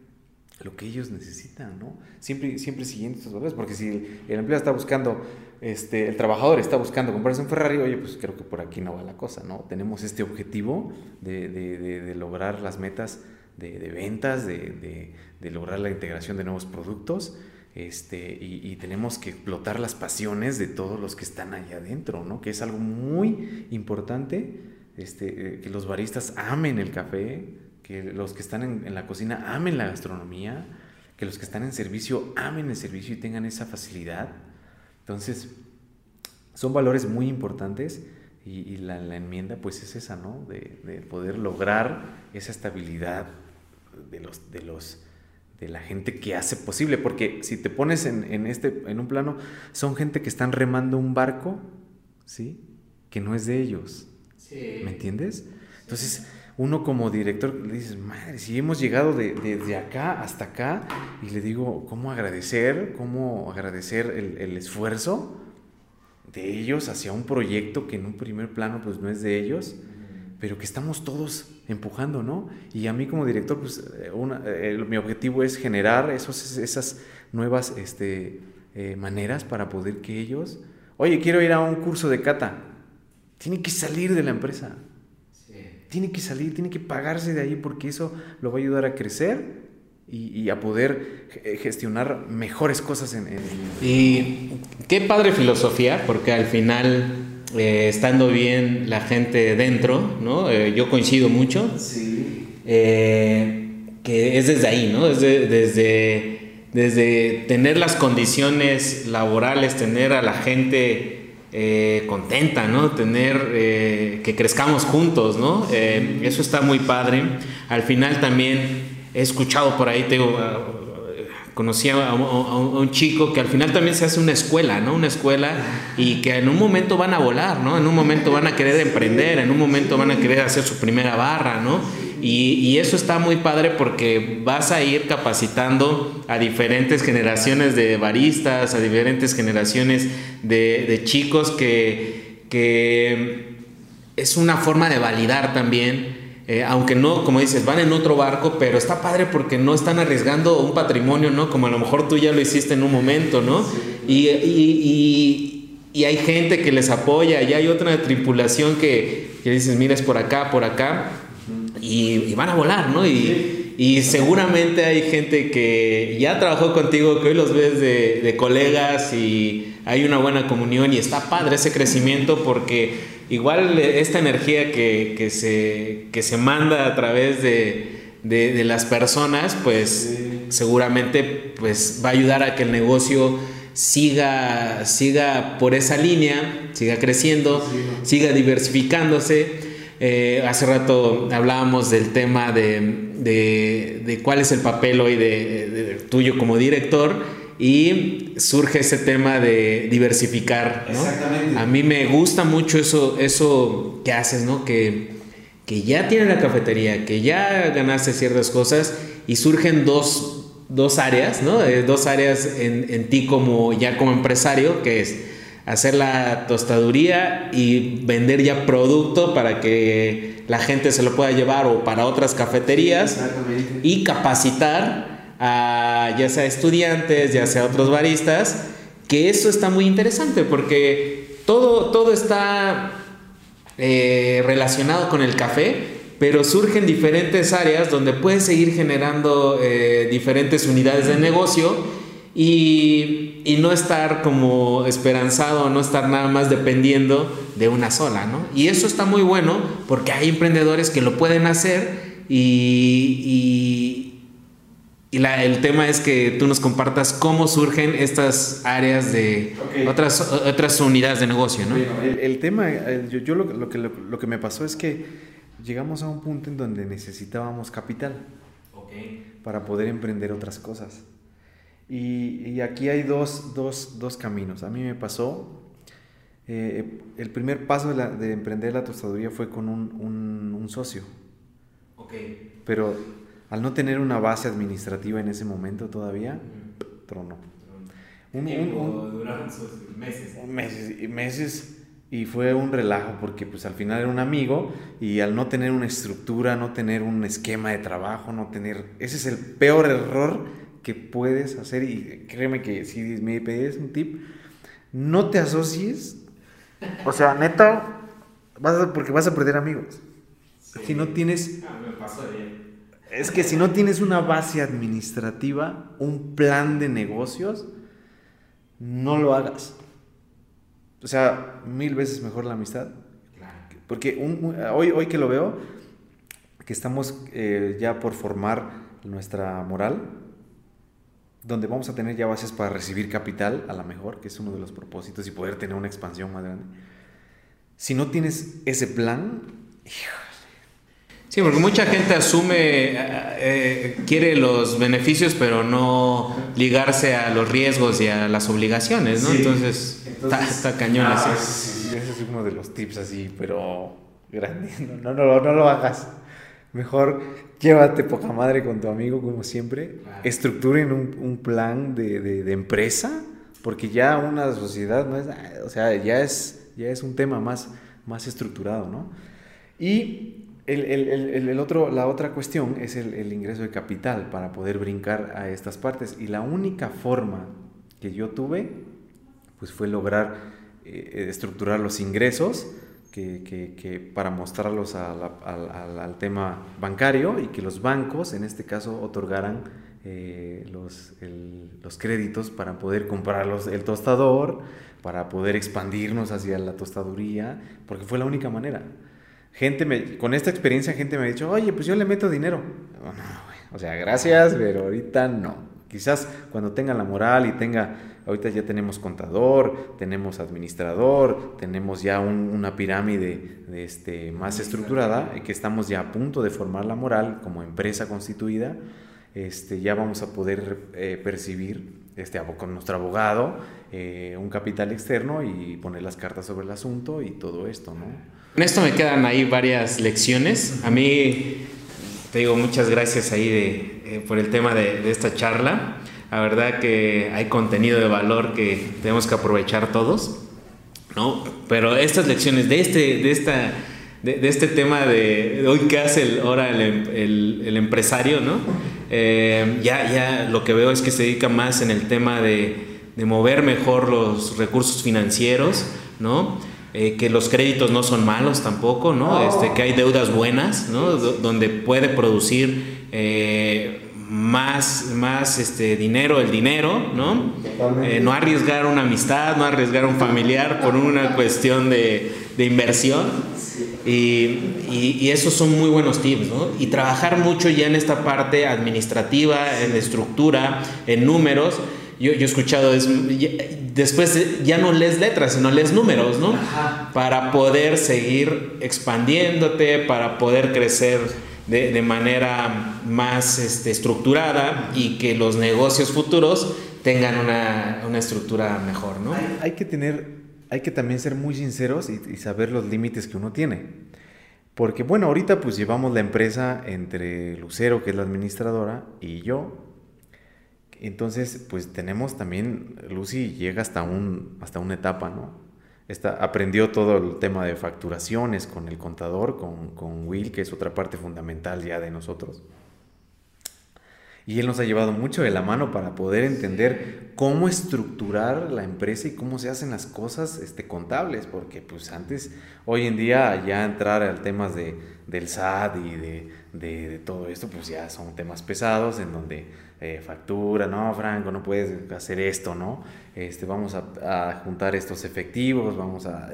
lo que ellos necesitan, ¿no? Siempre, siempre siguiendo estos valores, porque si el, empleado está buscando, este, el trabajador está buscando comprarse un Ferrari, oye, pues creo que por aquí no va la cosa, ¿no? Tenemos este objetivo de, de, de, lograr las metas de, ventas, de, lograr la integración de nuevos productos este, y, tenemos que explotar las pasiones de todos los que están allá adentro, ¿no? Que es algo muy importante, este, eh, que los baristas amen el café, que los que están en, la cocina amen la gastronomía, que los que están en servicio amen el servicio y tengan esa facilidad. Entonces, son valores muy importantes y, la, enmienda pues es esa, ¿no? De, de poder lograr esa estabilidad de los, de los, de la gente que hace posible, porque si te pones en, este, en un plano, son gente que están remando un barco, ¿sí? Que no es de ellos. ¿Me entiendes? Entonces, uno como director le dices, madre, si hemos llegado de, desde acá hasta acá, y le digo, ¿cómo agradecer? ¿Cómo agradecer el, el, esfuerzo de ellos hacia un proyecto que en un primer plano pues no es de ellos, pero que estamos todos empujando, ¿no? Y a mí como director, pues eh, mi objetivo es generar esos, esas nuevas este, eh, maneras para poder que ellos, oye, quiero ir a un curso de cata, tiene que salir de la empresa. Tiene que salir, tiene que pagarse de ahí porque eso lo va a ayudar a crecer y, a poder gestionar mejores cosas en, Y qué padre filosofía, porque al final, eh, estando bien la gente dentro, ¿no? Eh, yo coincido mucho. Sí. Eh, que es desde ahí, ¿no? desde, desde tener las condiciones laborales, tener a la gente contenta, ¿no? Tener que crezcamos juntos, ¿no? Eso está muy padre. Al final también he escuchado por ahí, tengo, conocí a, un chico que al final también se hace una escuela, ¿no? Una escuela y que en un momento van a volar, ¿no? En un momento van a querer emprender, en un momento van a querer hacer su primera barra, ¿no? Y, eso está muy padre porque vas a ir capacitando a diferentes generaciones de baristas, a diferentes generaciones de, chicos que, que, es una forma de validar también. Eh, aunque no, como dices, van en otro barco, pero está padre porque no están arriesgando un patrimonio, ¿no? Como a lo mejor tú ya lo hiciste en un momento, ¿no? Y, y, y, hay gente que les apoya, y hay otra tripulación que, que dices, mires por acá, por acá y, van a volar, ¿no? Y, y, seguramente hay gente que ya trabajó contigo, que hoy los ves de, de, colegas y hay una buena comunión y está padre ese crecimiento porque igual esta energía que, que se, que se manda a través de, de, las personas, pues seguramente pues, va a ayudar a que el negocio siga, siga por esa línea, siga creciendo, siga diversificándose. Eh, hace rato hablábamos del tema de, cuál es el papel hoy de, tuyo como director y surge ese tema de diversificar. Exactamente. A mí me gusta mucho eso, eso que haces, ¿no? Que, que ya tienes la cafetería, que ya ganaste ciertas cosas y surgen dos, dos áreas, ¿no? Eh, dos áreas en, en ti como ya como empresario, que es hacer la tostaduría y vender ya producto para que la gente se lo pueda llevar o para otras cafeterías y capacitar a ya sea estudiantes, ya sea otros baristas, que eso está muy interesante porque todo, todo está eh, relacionado con el café, pero surgen diferentes áreas donde puedes seguir generando eh, diferentes unidades de negocio y, y, no estar como esperanzado, no estar nada más dependiendo de una sola, ¿no? Y eso está muy bueno porque hay emprendedores que lo pueden hacer y, y, la, el tema es que tú nos compartas cómo surgen estas áreas de otras, otras unidades de negocio, ¿no? el, tema, yo, yo lo, lo, que, lo, que me pasó es que llegamos a un punto en donde necesitábamos capital para poder emprender otras cosas. Y, aquí hay dos, dos, dos, caminos. A mí me pasó, eh, el primer paso de, emprender la tostaduría fue con un, un, socio. Ok. Pero al no tener una base administrativa en ese momento todavía, trono. Un, un, meses. Meses y meses. Y fue un relajo porque pues al final era un amigo y al no tener una estructura, no tener un esquema de trabajo, no tener... Ese es el peor error que puedes hacer y créeme que si me pedís un tip, no te asocies. O sea, neta, vas porque vas a perder amigos. Si no tienes... Ah, es que si no tienes una base administrativa, un plan de negocios, no lo hagas. O sea, mil veces mejor la amistad. Porque hoy, hoy que lo veo, que estamos eh, ya por formar nuestra moral, donde vamos a tener ya bases para recibir capital, a la mejor, que es uno de los propósitos, y poder tener una expansión más grande. Si no tienes ese plan, Sí, porque mucha gente asume, eh, eh, quiere los beneficios, pero no ligarse a los riesgos y a las obligaciones, ¿no? Entonces, está, cañón ah, así. ese es uno de los tips así, pero grande. No, no, no, lo hagas. Mejor llévate poca madre con tu amigo, como siempre. Estructuren un, un plan de, de, de, empresa, porque ya una sociedad no es, o sea, ya es, ya es un tema más, más estructurado, ¿no? Y el, el, el, otro, la otra cuestión es el, ingreso de capital para poder brincar a estas partes. Y la única forma que yo tuve, pues fue lograr eh, estructurar los ingresos que, que, que para mostrarlos al, tema bancario y que los bancos, en este caso, otorgaran eh, los, los, créditos para poder comprar el tostador, para poder expandirnos hacia la tostaduría, porque fue la única manera. Gente me, con esta experiencia, gente me ha dicho, oye, pues yo le meto dinero. o sea, gracias, pero ahorita no. Quizás cuando tenga la moral y tenga, ahorita ya tenemos contador, tenemos administrador, tenemos ya una pirámide de este, más estructurada, que estamos ya a punto de formar la moral como empresa constituida, este, ya vamos a poder eh, percibir este, con nuestro abogado eh, un capital externo y poner las cartas sobre el asunto y todo esto, ¿no? En esto me quedan ahí varias lecciones. A mí, te digo, muchas gracias ahí de, eh, por el tema de, esta charla. La verdad que hay contenido de valor que tenemos que aprovechar todos, ¿no? Pero estas lecciones de este, de esta, de, este tema de, hoy que hace el, ahora el, el, empresario, ¿no? Eh, ya, ya lo que veo es que se dedica más en el tema de, de mover mejor los recursos financieros, ¿no? Eh, que los créditos no son malos tampoco, ¿no? Este, que hay deudas buenas, ¿no? donde puede producir eh, más, más este, dinero el dinero, ¿no? Eh, no arriesgar una amistad, no arriesgar un familiar por una cuestión de, de inversión. Y, y, y, esos son muy buenos tips, ¿no? Y trabajar mucho ya en esta parte administrativa, en estructura, en números yo, he escuchado, es, después ya no lees letras, sino lees números, ¿no? Para poder seguir expandiéndote, para poder crecer de, manera más este, estructurada y que los negocios futuros tengan una, estructura mejor, ¿no? Hay, que tener, hay que también ser muy sinceros y, y saber los límites que uno tiene. Porque bueno, ahorita pues llevamos la empresa entre Lucero, que es la administradora, y yo, entonces, pues tenemos también, Lucy llega hasta, un, hasta una etapa, ¿no? aprendió todo el tema de facturaciones con el contador, con, con Will, que es otra parte fundamental ya de nosotros. Y él nos ha llevado mucho de la mano para poder entender cómo estructurar la empresa y cómo se hacen las cosas este, contables, porque pues antes, hoy en día ya entrar al temas de, del SAT y de, de, todo esto, pues ya son temas pesados en donde eh, factura, no, Franco, no puedes hacer esto, ¿no? Este, vamos a, juntar estos efectivos, vamos a...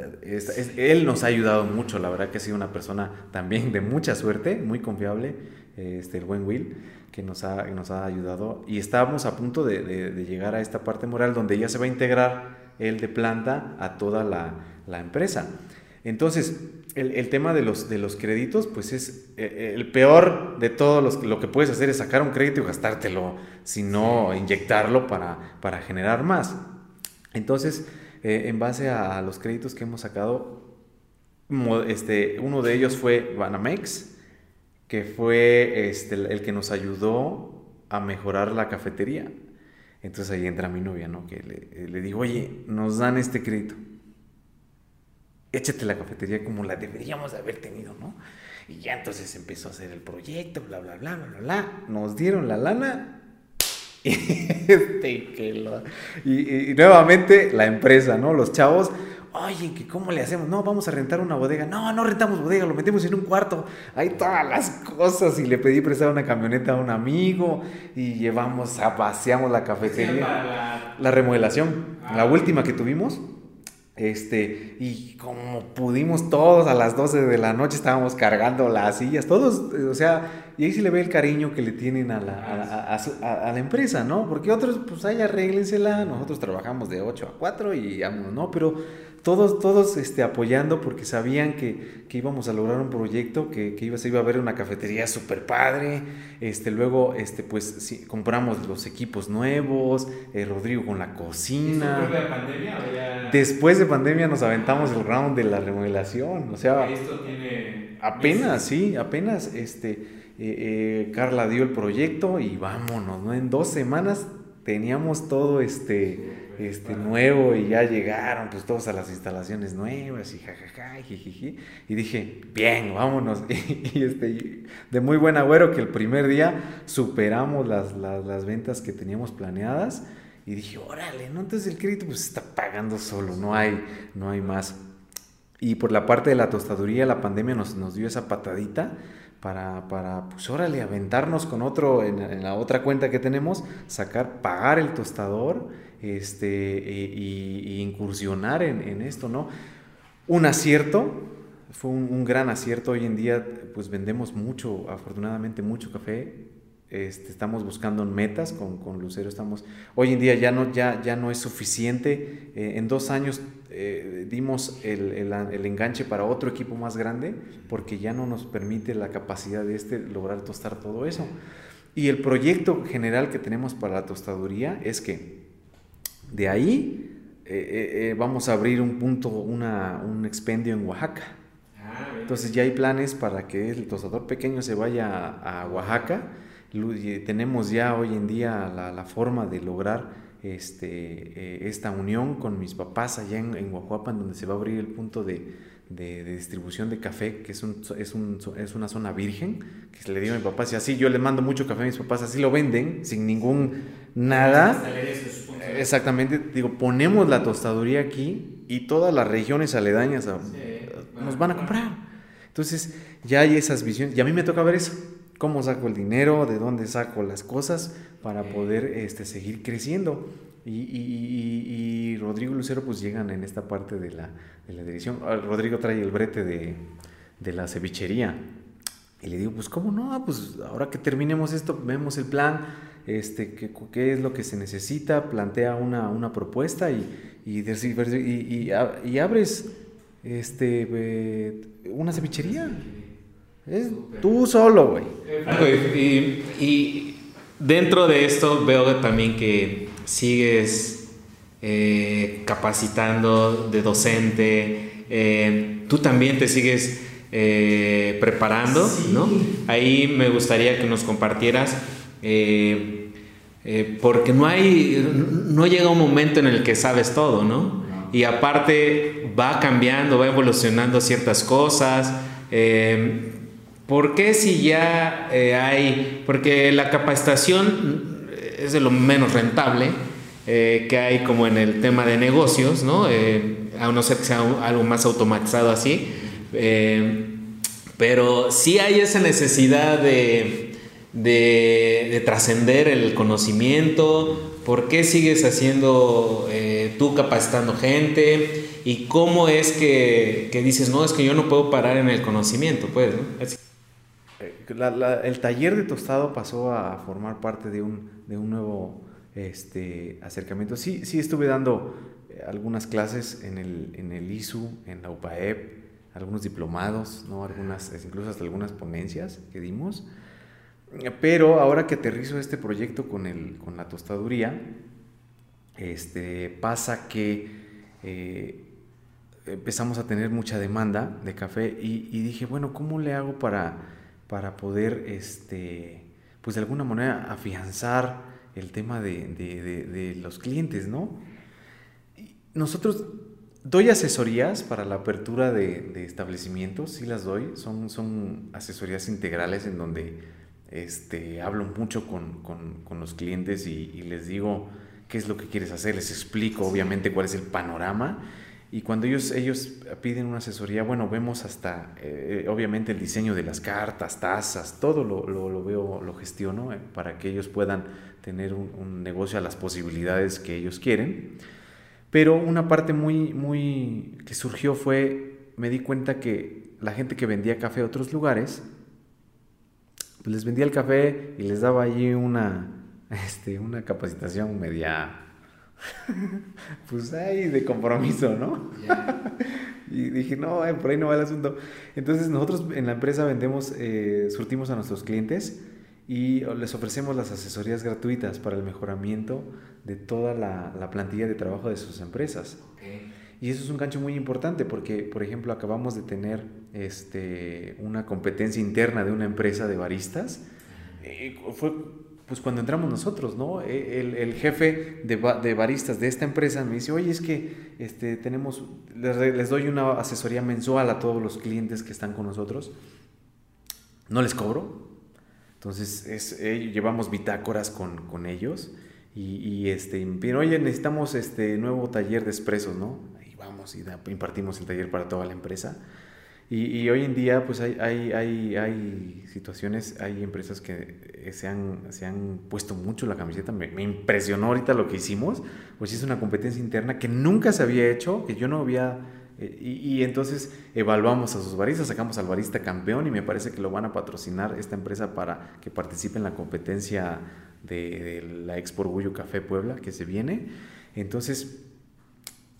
él nos ha ayudado mucho, la verdad que ha sido una persona también de mucha suerte, muy confiable, este, el buen Will, que nos ha, nos ha ayudado. Y estábamos a punto de, de, llegar a esta parte moral donde ya se va a integrar él de planta a toda la, la empresa. Entonces, el, tema de los, de los créditos, pues es eh, eh, el peor de todo los, lo que puedes hacer es sacar un crédito y gastártelo, sino inyectarlo para, para generar más. Entonces, eh, en base a, los créditos que hemos sacado, este, uno de ellos fue Banamex, que fue este, el que nos ayudó a mejorar la cafetería. Entonces ahí entra mi novia, ¿no? Que le, le digo, oye, nos dan este crédito échate la cafetería como la deberíamos haber tenido, ¿no? Y ya entonces empezó a hacer el proyecto, bla, bla, bla, bla, bla, Nos dieron la lana. y, este, y, nuevamente la empresa, ¿no? Los chavos, oye, ¿cómo le hacemos? No, vamos a rentar una bodega. No, no rentamos bodega, lo metemos en un cuarto. Hay todas las cosas. Y le pedí prestar una camioneta a un amigo. Y llevamos, a paseamos la cafetería. La, remodelación, la última que tuvimos Este, y como pudimos todos a las 12 de la noche estábamos cargando las sillas, todos, o sea, y ahí se le ve el cariño que le tienen a la, a, la empresa, ¿no? Porque otros, pues ahí arréglensela, nosotros trabajamos de 8 a 4 y ¿no? Pero todos, todos este, apoyando porque sabían que, que, íbamos a lograr un proyecto, que, que iba, se iba a ver una cafetería súper padre. Este, luego, este, pues, compramos los equipos nuevos, eh, Rodrigo con la cocina. ¿Después de pandemia ya... Después de pandemia nos aventamos el round de la remodelación. O sea, esto tiene... Apenas, sí, apenas, este, eh, eh, Carla dio el proyecto y vámonos, ¿no? En dos semanas teníamos todo este este, nuevo y ya llegaron pues todos a las instalaciones nuevas y jajaja, y, y dije, bien, vámonos. Y, este, de muy buen agüero que el primer día superamos las, las, las, ventas que teníamos planeadas y dije, órale, ¿no? Entonces el crédito pues está pagando solo, no hay, no hay más. Y por la parte de la tostaduría, la pandemia nos, nos dio esa patadita para, para, pues órale, aventarnos con otro, en, en la otra cuenta que tenemos, sacar, pagar el tostador este, y, incursionar en, esto, ¿no? Un acierto, fue un, gran acierto. Hoy en día, pues vendemos mucho, afortunadamente, mucho café. Este, estamos buscando metas con, con, Lucero. Estamos, hoy en día ya no, ya, ya no es suficiente. Eh, en dos años eh, dimos el, el, enganche para otro equipo más grande porque ya no nos permite la capacidad de este lograr tostar todo eso. Y el proyecto general que tenemos para la tostaduría es que de ahí eh, eh, eh, vamos a abrir un punto, una, un expendio en Oaxaca. Entonces ya hay planes para que el tostador pequeño se vaya a, Oaxaca. Tenemos ya hoy en día la, forma de lograr este, esta unión con mis papás allá en, en donde se va a abrir el punto de, distribución de café, que es, un, es, una zona virgen, que se le digo a mi papá, si así yo le mando mucho café a mis papás, así lo venden, sin ningún nada. Exactamente, digo, ponemos la tostaduría aquí y todas las regiones aledañas nos van a comprar. Entonces, ya hay esas visiones, y a mí me toca ver eso, cómo saco el dinero, de dónde saco las cosas para poder este, seguir creciendo. Y, Rodrigo y Lucero pues llegan en esta parte de la, de la dirección. Ah, Rodrigo trae el brete de, de, la cevichería. Y le digo, pues cómo no, pues ahora que terminemos esto, vemos el plan, este, qué, qué es lo que se necesita, plantea una, una propuesta y, y, y, y, abres este, una cevichería. Es tú solo, güey. Y, dentro de esto veo también que sigues eh, capacitando de docente, eh, tú también te sigues eh, preparando, ¿no? Ahí me gustaría que nos compartieras, porque no hay, no llega un momento en el que sabes todo, ¿no? Y aparte va cambiando, va evolucionando ciertas cosas. ¿Por qué si ya hay, porque la capacitación es de lo menos rentable eh, que hay como en el tema de negocios, ¿no? Eh, a no ser que sea algo más automatizado así. Eh, pero sí hay esa necesidad de, de, trascender el conocimiento. ¿Por qué sigues haciendo, tú capacitando gente? ¿Y cómo es que, que, dices, no, es que yo no puedo parar en el conocimiento? Pues, el taller de tostado pasó a formar parte de un, de un nuevo este, acercamiento. Sí, sí estuve dando eh, algunas clases en el, en el ISU, en la UPAEP, algunos diplomados, ¿no? algunas, incluso hasta algunas ponencias que dimos. Pero ahora que aterrizo este proyecto con, el, con la tostaduría, este, pasa que eh, empezamos a tener mucha demanda de café y, dije, bueno, ¿cómo le hago para, para poder, este, pues de alguna manera, afianzar el tema de, los clientes, ¿no? Nosotros doy asesorías para la apertura de, establecimientos, sí las doy, son, son asesorías integrales en donde este, hablo mucho con, los clientes y, les digo qué es lo que quieres hacer, les explico obviamente cuál es el panorama. Y cuando ellos, ellos piden una asesoría, bueno, vemos hasta, eh, obviamente, el diseño de las cartas, tazas, todo lo, lo, veo, lo gestiono eh, para que ellos puedan tener un, negocio a las posibilidades que ellos quieren. Pero una parte muy, muy que surgió fue, me di cuenta que la gente que vendía café a otros lugares, pues les vendía el café y les daba allí una, este, una capacitación media, pues ahí de compromiso, ¿no? y dije, no, eh, por ahí no va el asunto. Entonces nosotros en la empresa vendemos, eh, surtimos a nuestros clientes y les ofrecemos las asesorías gratuitas para el mejoramiento de toda la, plantilla de trabajo de sus empresas. Y eso es un gancho muy importante porque, por ejemplo, acabamos de tener este, una competencia interna de una empresa de baristas. Eh, fue pues cuando entramos nosotros, ¿no? E, el, jefe de, de, baristas de esta empresa me dice, oye, es que este, tenemos, les, les, doy una asesoría mensual a todos los clientes que están con nosotros. No les cobro. Entonces, es, eh, llevamos bitácoras con, con ellos y, y este, oye, necesitamos este nuevo taller de expresos, ¿no? Y impartimos el taller para toda la empresa. Y, hoy en día, pues hay, hay, hay, hay, situaciones, hay empresas que se han, se han puesto mucho la camiseta. Me, impresionó ahorita lo que hicimos, pues es una competencia interna que nunca se había hecho, que yo no había... Eh, y, entonces evaluamos a sus baristas, sacamos al barista campeón y me parece que lo van a patrocinar esta empresa para que participe en la competencia de, de la Expo Orgullo Café Puebla que se viene. Entonces,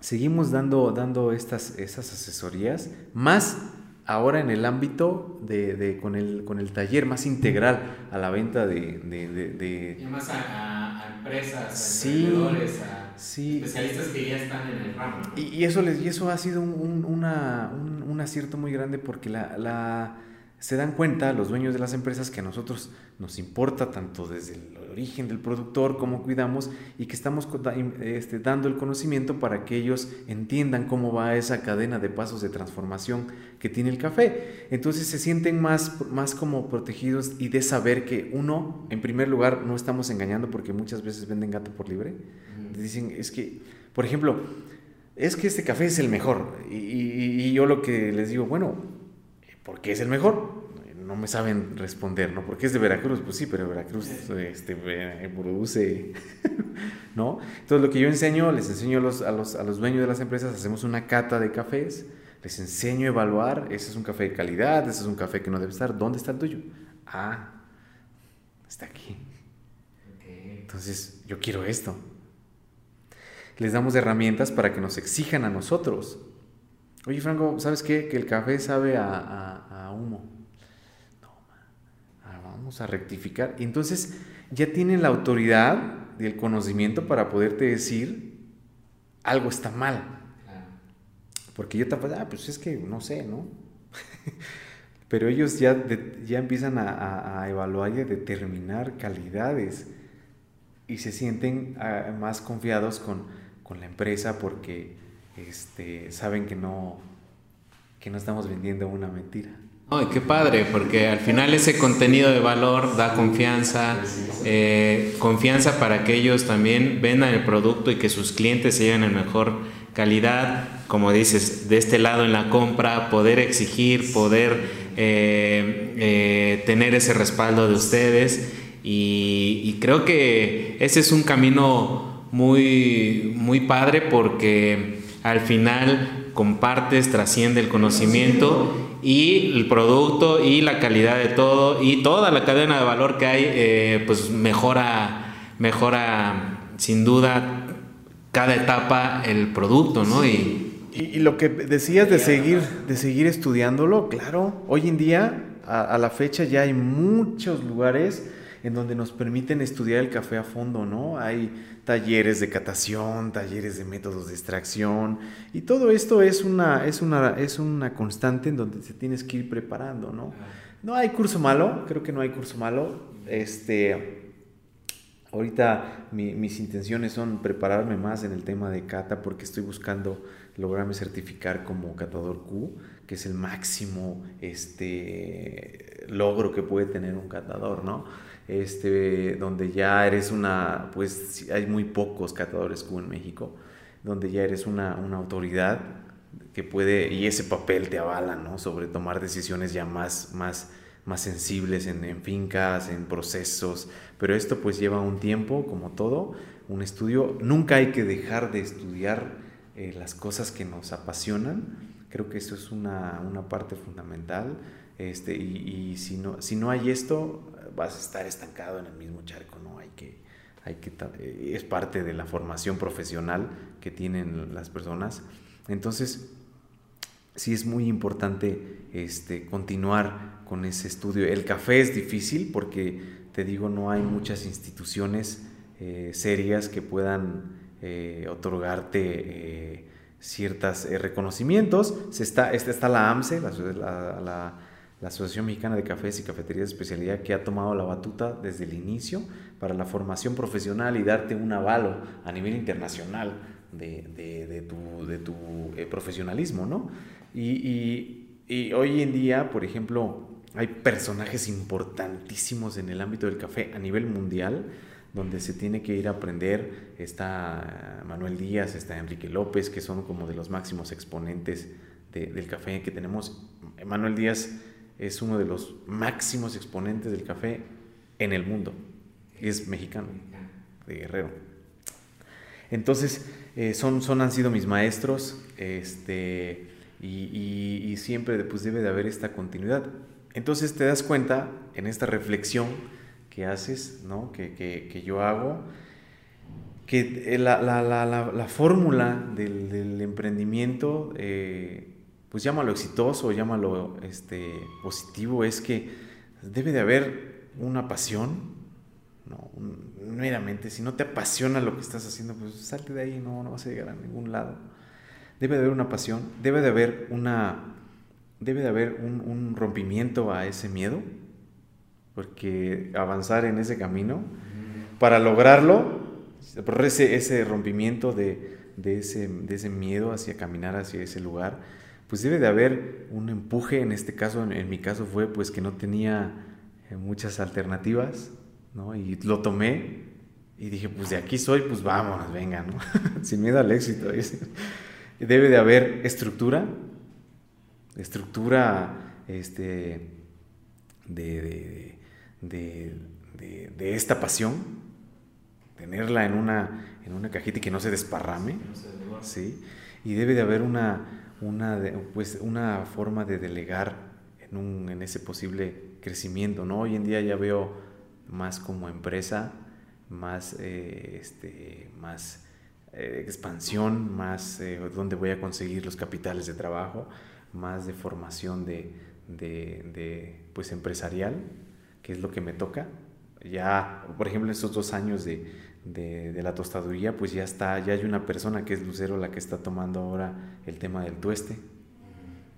seguimos dando, dando estas, esas asesorías, más ahora en el ámbito de, de, con, el, con el taller más integral a la venta de... de, más a, empresas, a sí, a especialistas que ya están en el ramo. Y, y, eso, les, y eso ha sido un, una, un, un acierto muy grande porque la, la se dan cuenta los dueños de las empresas que a nosotros nos importa tanto desde el origen del productor como cuidamos y que estamos este, dando el conocimiento para que ellos entiendan cómo va esa cadena de pasos de transformación que tiene el café. Entonces se sienten más, más como protegidos y de saber que uno, en primer lugar, no estamos engañando porque muchas veces venden gato por libre. Dicen, es que, por ejemplo, es que este café es el mejor. Y, y yo lo que les digo, bueno, ¿por qué es el mejor? No me saben responder, ¿no? Porque es de Veracruz, pues sí, pero Veracruz este, produce, ¿no? Entonces lo que yo enseño, les enseño a los, a, los, a los dueños de las empresas, hacemos una cata de cafés, les enseño a evaluar, ese es un café de calidad, ese es un café que no debe estar, ¿dónde está el tuyo? Ah, está aquí. Entonces, yo quiero esto. Les damos herramientas para que nos exijan a nosotros. Oye, Franco, ¿sabes qué? Que el café sabe a, humo. No, ah, vamos a rectificar. Y entonces ya tienen la autoridad y el conocimiento para poderte decir algo está mal. Porque yo te ah, pues es que no sé, ¿no? Pero ellos ya, ya empiezan a, evaluar y a determinar calidades y se sienten ah, más confiados con, con la empresa porque este, saben que no, que no estamos vendiendo una mentira. Ay, qué padre, porque al final ese contenido de valor da confianza, eh, confianza para que ellos también vendan el producto y que sus clientes se lleven en mejor calidad, como dices, de este lado en la compra, poder exigir, poder eh, eh, tener ese respaldo de ustedes y, y, creo que ese es un camino muy, muy padre porque al final compartes, trasciende el conocimiento y el producto y la calidad de todo y toda la cadena de valor que hay, eh, pues mejora, mejora sin duda cada etapa el producto, ¿no? Y, y, lo que decías de seguir, de seguir estudiándolo, claro, hoy en día, a la fecha ya hay muchos lugares en donde nos permiten estudiar el café a fondo, ¿no? Hay talleres de catación, talleres de métodos de extracción, y todo esto es una, es una, es una constante en donde te tienes que ir preparando, ¿no? No hay curso malo, creo que no hay curso malo. Este, ahorita mis intenciones son prepararme más en el tema de cata porque estoy buscando lograrme certificar como catador Q, que es el máximo este, logro que puede tener un catador, ¿no? este, donde ya eres una, pues hay muy pocos catadores Q en México, donde ya eres una, una autoridad que puede, y ese papel te avala, ¿no? Sobre tomar decisiones ya más, más, más sensibles en, fincas, en procesos, pero esto pues lleva un tiempo, como todo, un estudio. Nunca hay que dejar de estudiar eh, las cosas que nos apasionan. Creo que eso es una, una parte fundamental. Este, y, y si, no, si no hay esto, vas a estar estancado en el mismo charco, ¿no? Hay que, hay que, eh, es parte de la formación profesional que tienen las personas. Entonces, sí es muy importante este, continuar con ese estudio. El café es difícil porque, te digo, no hay muchas instituciones eh, serias que puedan eh, otorgarte ciertos reconocimientos. Se está, está la AMSE, la la Asociación Mexicana de Cafés y Cafeterías de Especialidad, que ha tomado la batuta desde el inicio para la formación profesional y darte un avalo a nivel internacional de, tu, eh, profesionalismo, ¿no? Y, hoy en día, por ejemplo, hay personajes importantísimos en el ámbito del café a nivel mundial, donde se tiene que ir a aprender. Está Manuel Díaz, está Enrique López, que son como de los máximos exponentes del café que tenemos. Manuel Díaz es uno de los máximos exponentes del café en el mundo. Es mexicano, de Guerrero. Entonces, eh, son, son, han sido mis maestros este, y, siempre pues, debe de haber esta continuidad. Entonces te das cuenta en esta reflexión que haces, ¿no? que, yo hago, que la, la, fórmula del, emprendimiento eh, pues llámalo exitoso, llámalo este, positivo, es que debe de haber una pasión, no, meramente, si no te apasiona lo que estás haciendo, pues salte de ahí, no, no vas a llegar a ningún lado. Debe de haber una pasión, debe de haber una, debe de haber un, rompimiento a ese miedo, porque avanzar en ese camino, para lograrlo, ese, ese rompimiento de, de, ese, de ese miedo hacia caminar hacia ese lugar, pues debe de haber un empuje, en este caso, en, mi caso fue pues que no tenía eh, muchas alternativas, ¿no? Y lo tomé y dije, pues de aquí soy, pues vámonos, venga, ¿no? Sin miedo al éxito. Debe de haber estructura, estructura este, de, de, esta pasión, tenerla en una, en una cajita y que no se desparrame, ¿sí? Y debe de haber una, una, pues, una forma de delegar en, un, en ese posible crecimiento. ¿no? Hoy en día ya veo más como empresa, más, eh, este, más eh, expansión, más eh, donde voy a conseguir los capitales de trabajo, más de formación de, de, pues empresarial, que es lo que me toca. Ya, por ejemplo, estos dos años de, de, la tostaduría, pues ya está, ya hay una persona que es Lucero la que está tomando ahora el tema del tueste,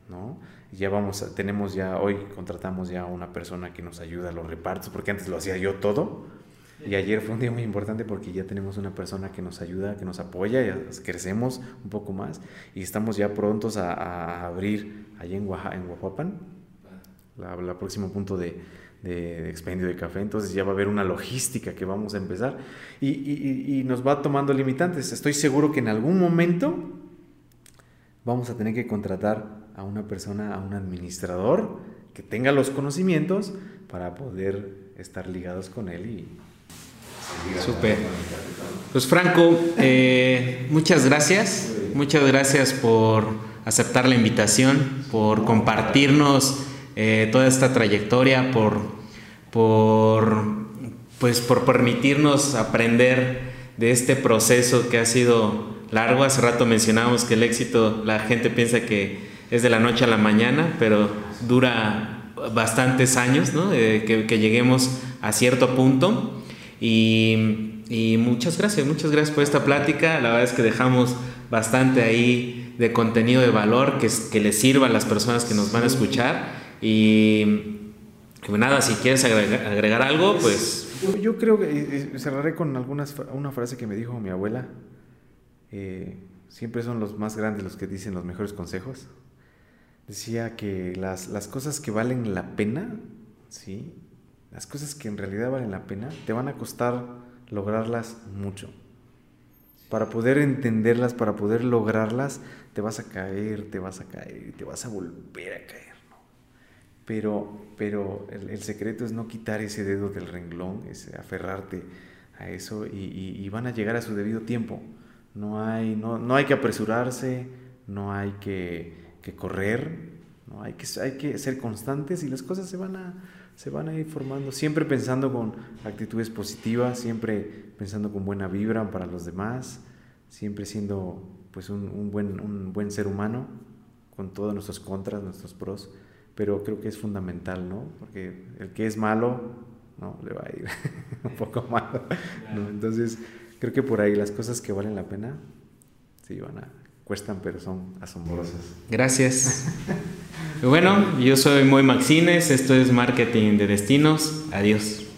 ¿no? Ya vamos, tenemos ya, hoy contratamos ya a una persona que nos ayuda a los repartos, porque antes lo hacía yo todo, y ayer fue un día muy importante porque ya tenemos una persona que nos ayuda, que nos apoya, ya crecemos un poco más, y estamos ya prontos a, abrir allí en, Oaxaca, en Oaxapan, la, la próximo punto de, de, expendio de café, entonces ya va a haber una logística que vamos a empezar y, nos va tomando limitantes. Estoy seguro que en algún momento vamos a tener que contratar a una persona, a un administrador que tenga los conocimientos para poder estar ligados con él y... Súper. Pues Franco, eh, muchas gracias. Muchas gracias por aceptar la invitación, por compartirnos eh, toda esta trayectoria, por, por, pues, por permitirnos aprender de este proceso que ha sido largo. Hace rato mencionábamos que el éxito, la gente piensa que es de la noche a la mañana, pero dura bastantes años, ¿no? que, que, lleguemos a cierto punto. Y, y, muchas gracias, muchas gracias por esta plática. La verdad es que dejamos bastante ahí de contenido de valor que, que les sirva a las personas que nos van a escuchar. Y, nada, si quieres agregar, algo, pues... Yo, creo que eh, eh, cerraré con algunas, una frase que me dijo mi abuela. Eh, siempre son los más grandes los que dicen los mejores consejos. Decía que las, las cosas que valen la pena, ¿sí? las cosas que en realidad valen la pena, te van a costar lograrlas mucho. Para poder entenderlas, para poder lograrlas, te vas a caer, te vas a caer, te vas a volver a caer. Pero, pero el, secreto es no quitar ese dedo del renglón, es aferrarte a eso y, van a llegar a su debido tiempo. No hay, no, no hay que apresurarse, no hay que, que correr, ¿no? hay, que, hay que ser constantes y las cosas se van a se van a ir formando, siempre pensando con actitudes positivas, siempre pensando con buena vibra para los demás, siempre siendo pues un, buen, un buen ser humano, con todos nuestros contras, nuestros pros, pero creo que es fundamental, ¿no? Porque el que es malo, ¿no? Le va a ir un poco malo, Entonces, creo que por ahí las cosas que valen la pena, sí, van a, cuestan, pero son asombrosas. Gracias. bueno, yo soy Moy Maxines, esto es Marketing de Destinos. Adiós.